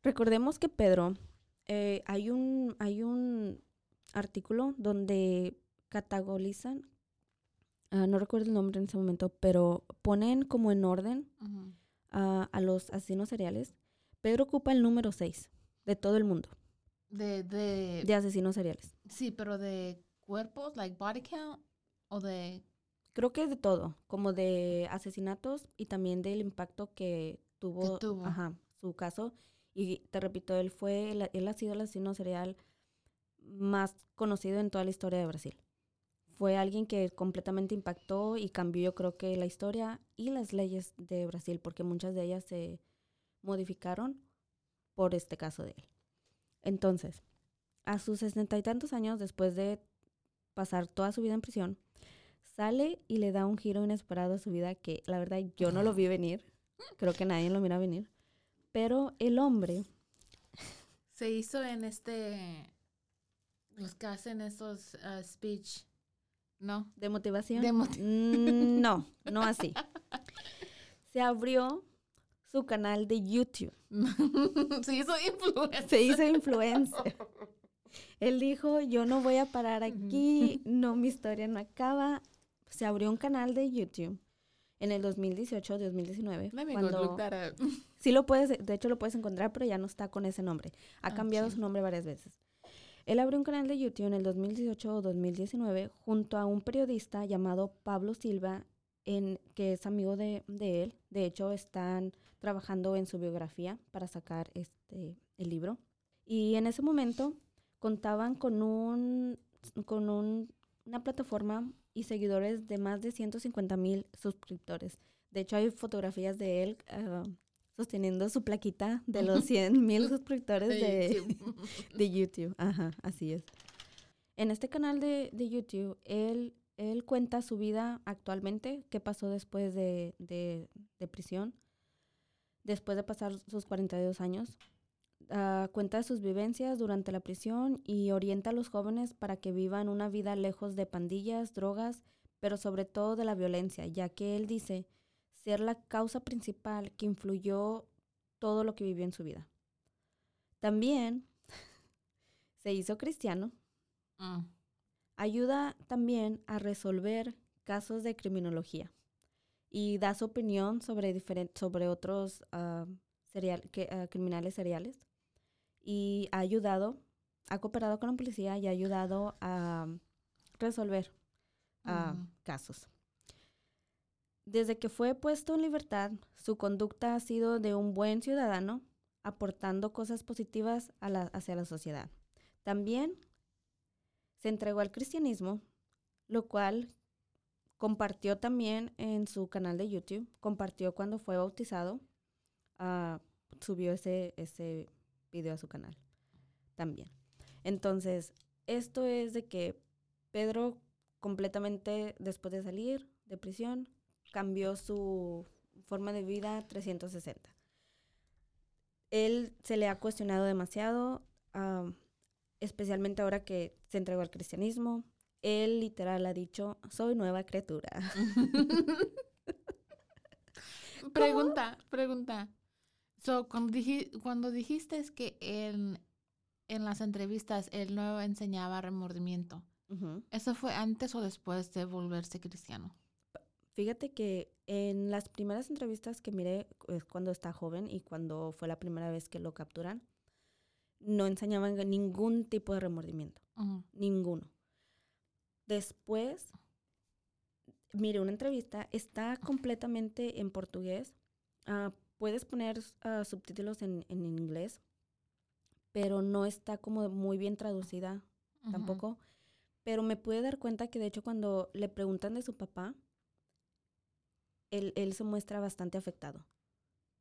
Recordemos que Pedro, eh, hay, un, hay un artículo donde categorizan, ah, no recuerdo el nombre en ese momento, pero ponen como en orden a, a los asesinos seriales. Pedro ocupa el número 6. de todo el mundo,
De, de,
de asesinos seriales.
sí, pero de cuerpos, like body count, o de,
Creo que de todo, como de asesinatos y también del impacto que tuvo,
tuvo.
Ajá, su caso. Y te repito, él fue, él ha sido el asesino serial más conocido en toda la historia de Brasil. Fue alguien que completamente impactó y cambió, yo creo que la historia y las leyes de Brasil, porque muchas de ellas se modificaron por este caso de él. Entonces, a sus sesenta y tantos años, después de pasar toda su vida en prisión, sale y le da un giro inesperado a su vida que la verdad yo no lo vi venir. Creo que nadie lo mira venir. Pero el hombre,
se hizo en este, los que hacen esos uh, speech, ¿no?
de motivación,
De
mm, no, no así. Se abrió su canal de YouTube.
se hizo influencer.
Se hizo influencer. Él dijo, yo no voy a parar aquí, no, mi historia no acaba. Se abrió un canal de YouTube en el 2018-2019.
Let me go
cuando-
look that up.
Sí lo puedes, de hecho lo puedes encontrar, pero ya no está con ese nombre. Ha
Ah,
cambiado su nombre varias veces. Él abrió un canal de YouTube en el 2018 o 2019 junto a un periodista llamado Pablo Silva, en, que es amigo de, de él. De hecho, están trabajando en su biografía para sacar este, el libro. Y en ese momento contaban con, un, con un- una plataforma y seguidores de más de 150 mil suscriptores. De hecho, hay fotografías de él ah, sosteniendo su plaquita de los 100 mil suscriptores de,
YouTube.
de YouTube. Ajá, así es. En este canal de, de YouTube, él, él cuenta su vida actualmente, qué pasó después de, de- de prisión, después de pasar sus 42 años. Ah, cuenta sus vivencias durante la prisión y orienta a los jóvenes para que vivan una vida lejos de pandillas, drogas, pero sobre todo de la violencia, ya que él dice ser la causa principal que influyó todo lo que vivió en su vida. También se hizo cristiano,
Mm.
ayuda también a resolver casos de criminología y da su opinión sobre, diferen- sobre otros ah, serial, que, ah, criminales seriales y ha ayudado, ha cooperado con la policía y ha ayudado a resolver
Ujú.
casos. Desde que fue puesto en libertad, su conducta ha sido de un buen ciudadano, aportando cosas positivas a la- hacia la sociedad. También se entregó al cristianismo, lo cual compartió también en su canal de YouTube, compartió cuando fue bautizado, ah, subió ese, ese video a su canal también. Entonces, esto es de que Pedro completamente después de salir de prisión cambió su forma de vida 360. Él se le ha cuestionado demasiado, ah, especialmente ahora que se entregó al cristianismo. Él literal ha dicho, soy nueva criatura.
Pregunta, pregunta. So, cuando, diji- cuando dijiste es que en, en las entrevistas él no enseñaba remordimiento. ¿eso fue antes o después de volverse cristiano?
Fíjate que en las primeras entrevistas que miré, es cuando está joven y cuando fue la primera vez que lo capturan, no enseñaban ningún tipo de remordimiento, ninguno. Después, miré una entrevista, está completamente en portugués. ah, puedes poner ah, subtítulos en, en inglés, pero no está como muy bien traducida tampoco. Pero me pude dar cuenta que de hecho cuando le preguntan de su papá, él, él se muestra bastante afectado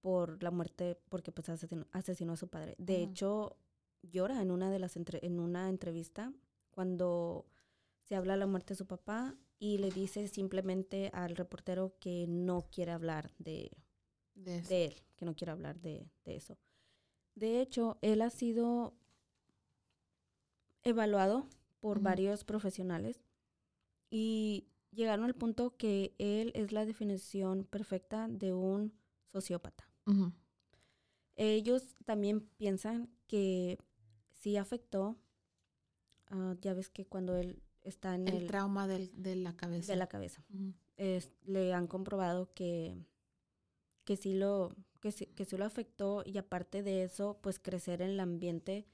por la muerte, porque pues asesinó, asesinó a su padre. De hecho, llora en una de las entre- en una entrevista cuando se habla de la muerte de su papá y le dice simplemente al reportero que no quiere hablar de,
De
él, que no quiere hablar de, de eso. De hecho, él ha sido evaluado por varios profesionales y llegaron al punto que él es la definición perfecta de un sociópata. Ellos también piensan que sí afectó, ah, ya ves que cuando él está en
El,
el,
trauma del, de la cabeza.
de la cabeza,
Ujú.
es- le han comprobado que, que sí lo, que sí, que sí lo afectó y aparte de eso, pues crecer en el ambiente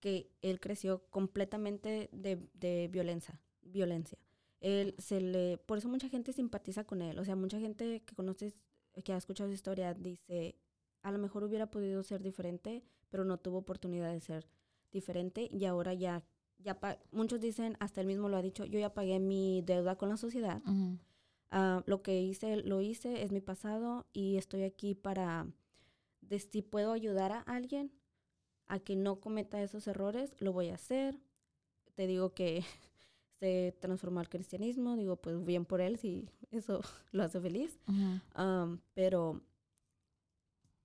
que él creció completamente de, de violencia, violencia. Él se le, por eso mucha gente simpatiza con él, o sea, mucha gente que conoces, que ha escuchado su historia, dice, a lo mejor hubiera podido ser diferente, pero no tuvo oportunidad de ser diferente y ahora ya, ya muchos dicen, hasta él mismo lo ha dicho, yo ya pagué mi deuda con la sociedad. Ah, lo que hice, lo hice, es mi pasado y estoy aquí para, de, si puedo ayudar a alguien a que no cometa esos errores, lo voy a hacer. Te digo que se transformó al cristianismo, digo, pues bien por él si eso lo hace feliz. pero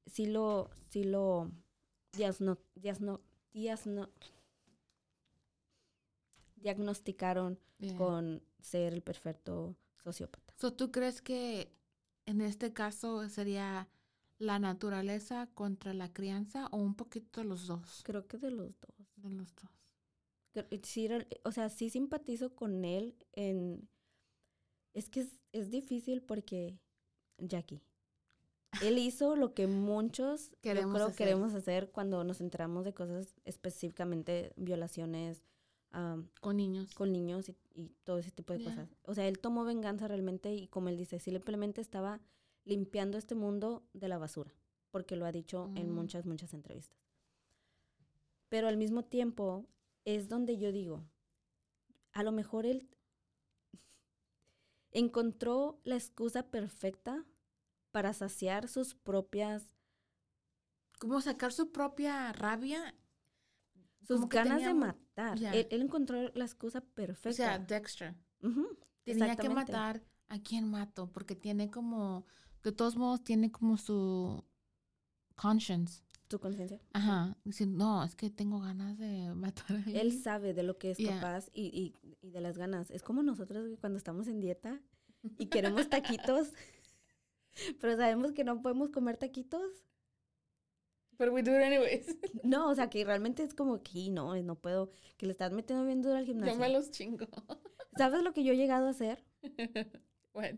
sí lo, sí lo no diagnosticaron con ser el perfecto sociópata.
So, ¿Tú crees que en este caso sería la naturaleza contra la crianza o un poquito de los dos?
Creo que de los dos.
De los dos.
Sí, o sea, sí simpatizo con él en... Es que es, es difícil porque Jackie, él hizo lo que muchos queremos creo hacer. queremos hacer cuando nos enteramos de cosas específicamente violaciones
con niños.
Con niños y, todo ese tipo de cosas. O sea, él tomó venganza realmente y como él dice, simplemente estaba limpiando este mundo de la basura, porque lo ha dicho en mm. muchas, muchas entrevistas. Pero al mismo tiempo es donde yo digo, a lo mejor él encontró la excusa perfecta para saciar sus propias...
Como sacar su propia rabia.
Sus ganas de matar. Él, encontró la excusa perfecta. O
sea, Dexter. Tenía que matar a quien mató, porque tiene como, de todos modos, tiene como su conscience.
¿Tu conciencia?
Ajá. Diciendo, no, es que tengo ganas de matar a
alguien. Él sabe de lo que es capaz y, y, y, de las ganas. Es como nosotros cuando estamos en dieta y queremos taquitos pero sabemos que no podemos comer taquitos.
Pero we do it anyways.
No, o sea, que realmente es como que no, no puedo, que le estás metiendo bien duro al gimnasio.
Yo me los chingo.
¿Sabes lo que yo he llegado a hacer?
What?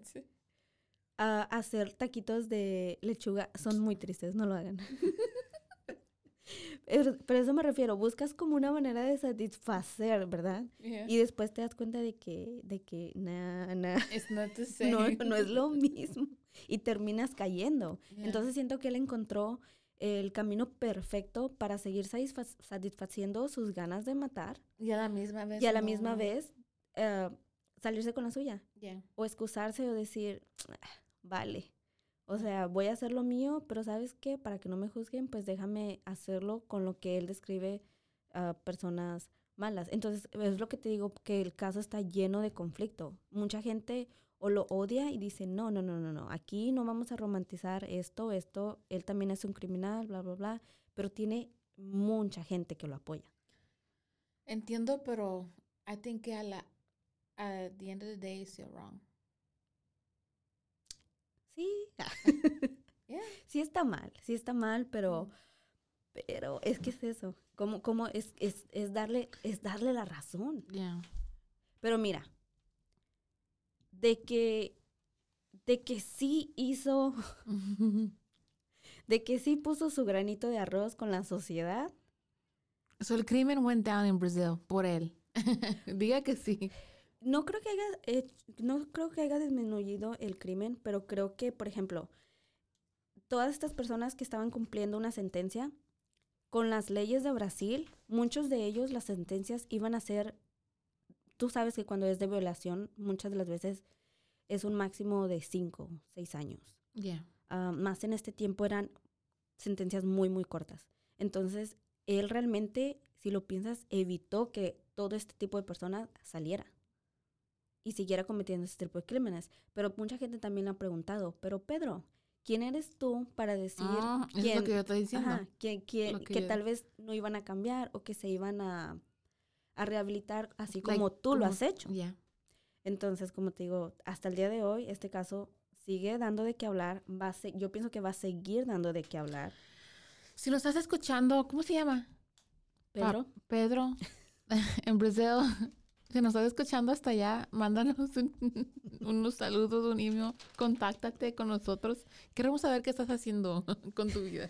A hacer taquitos de lechuga. Son muy tristes, no lo hagan. Pero, eso me refiero, buscas como una manera de satisfacer, ¿verdad? Y después te das cuenta de que, de que, nah, nah. No, no es lo mismo. Y terminas cayendo. Entonces siento que él encontró el camino perfecto para seguir satisfaciendo sus ganas de matar.
Y a la misma vez.
Y a la misma vez eh, salirse con la suya. O excusarse o decir, ah, vale, o sea, voy a hacer lo mío, pero ¿sabes qué? Para que no me juzguen, pues déjame hacerlo con lo que él describe a personas malas. Entonces, es lo que te digo, que el caso está lleno de conflicto. Mucha gente o lo odia y dice, no, no, no, no, no, aquí no vamos a romantizar esto, esto, él también es un criminal, bla, bla, bla, pero tiene mucha gente que lo apoya.
Entiendo, pero I think que a la, at the end of the day, you're wrong
sí. Sí está mal, sí está mal, pero, pero es que es eso. Como, como es, es, es, darle, es darle la razón. Pero mira, de que, de que sí hizo, de que sí puso su granito de arroz con la sociedad.
So el crimen went down in Brazil por él. Diga que sí
no creo que haya no creo que haya disminuido el crimen, pero creo que, por ejemplo, todas estas personas que estaban cumpliendo una sentencia con las leyes de Brasil, muchos de ellos las sentencias iban a ser tú sabes que cuando es de violación muchas de las veces es un máximo de cinco, seis años.
Ya.
Ah, más en este tiempo eran sentencias muy, muy cortas. Entonces, él realmente, si lo piensas, evitó que todo este tipo de personas saliera y siguiera cometiendo ese tipo de crímenes. Pero mucha gente también le ha preguntado, pero Pedro, ¿quién eres tú para decir
ah, quién, es lo que yo estoy diciendo.
que, tal vez no iban a cambiar o que se iban a, a rehabilitar así como tú lo has hecho?
Ya.
Entonces, como te digo, hasta el día de hoy este caso sigue dando de qué hablar. Va a yo pienso que va a seguir dando de qué hablar.
Si lo estás escuchando, ¿cómo se llama?
Pedro.
Pedro, en Brasil, Si nos estás escuchando hasta allá, mándanos un- unos saludos, un email, contáctate con nosotros. Queremos saber qué estás haciendo con tu vida.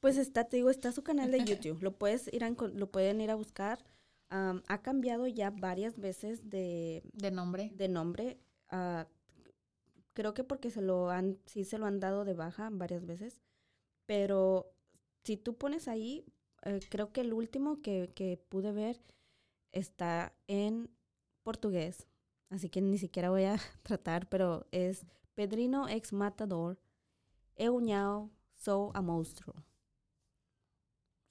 Pues está, te digo, está su canal de YouTube. Lo puedes ir a, lo pueden ir a buscar. Am, ha cambiado ya varias veces de,
De nombre.
de nombre. ah, creo que porque se lo han, sí se lo han dado de baja varias veces. Pero si tú pones ahí, eh, creo que el último que, que pude ver está en portugués. Así que ni siquiera voy a tratar, pero es Pedrino ex matador. Eu ñao sou a monstruo.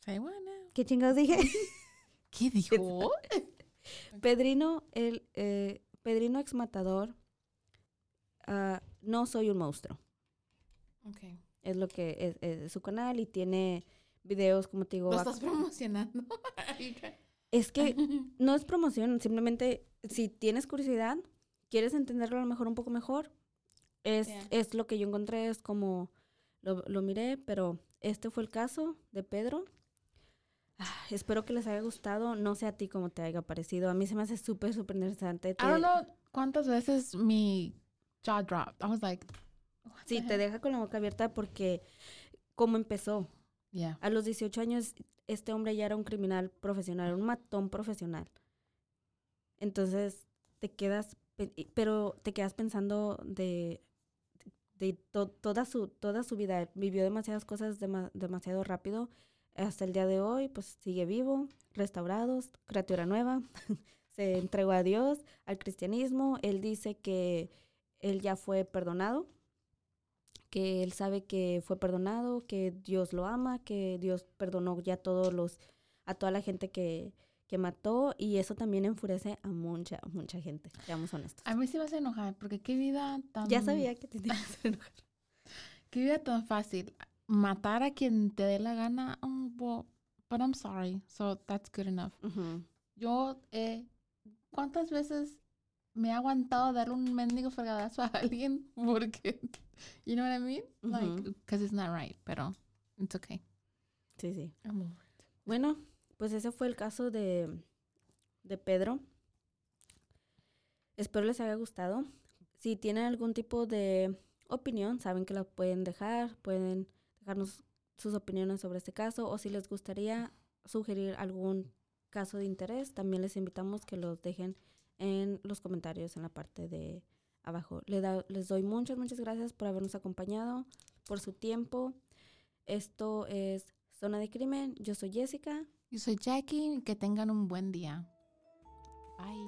Say?
¿Qué chingados dije?
¿Qué dijo?
Pedrino, el eh, Pedrino ex matador. ah, no soy un monstruo.
Okay.
Es lo que es, es su canal y tiene videos, como te digo.
Lo estás promocionando.
Es que no es promoción, simplemente si tienes curiosidad, quieres entenderlo a lo mejor un poco mejor, es,
Yeah.
es lo que yo encontré, es como lo, lo miré, pero este fue el caso de Pedro. Espero que les haya gustado, no sé a ti cómo te haya parecido, a mí se me hace súper, súper interesante.
I
te-
don't know cuántas veces mi jaw dropped. I was like,
Sí, te deja con la boca abierta porque cómo empezó.
Yeah.
A los 18 años, este hombre ya era un criminal profesional, un matón profesional. Entonces, te quedas, pero te quedas pensando de, de to- toda, su, toda su vida. Vivió demasiadas cosas dema- demasiado rápido. Hasta el día de hoy, pues sigue vivo, restaurados, criatura nueva. Se entregó a Dios, al cristianismo. Él dice que él ya fue perdonado que él sabe que fue perdonado, que Dios lo ama, que Dios perdonó ya todos los, a toda la gente que, que mató y eso también enfurece a mucha, mucha gente, seamos honestos.
A mí sí me hace enojar porque qué vida tan...
Ya sabía que te tenías que enojar.
Qué vida tan fácil. Matar a quien te dé la gana. Oh, well, but I'm sorry. So that's good enough. Yo, eh, ¿cuántas veces me he aguantado darle un mendigo fregadazo a alguien? Porque, you know what I mean? Like, because it's not right, pero it's okay.
Sí, sí. Bueno, pues ese fue el caso de, de Pedro. Espero les haya gustado. Si tienen algún tipo de opinión, saben que la pueden dejar, pueden sus opiniones sobre este caso o si les gustaría sugerir algún caso de interés, también les invitamos que los dejen en los comentarios en la parte de abajo. Le da- les doy muchas, muchas gracias por habernos acompañado, por su tiempo. Esto es Zona de Crimen. Yo soy Jessica.
Yo soy Jackie. Que tengan un buen día. Bye.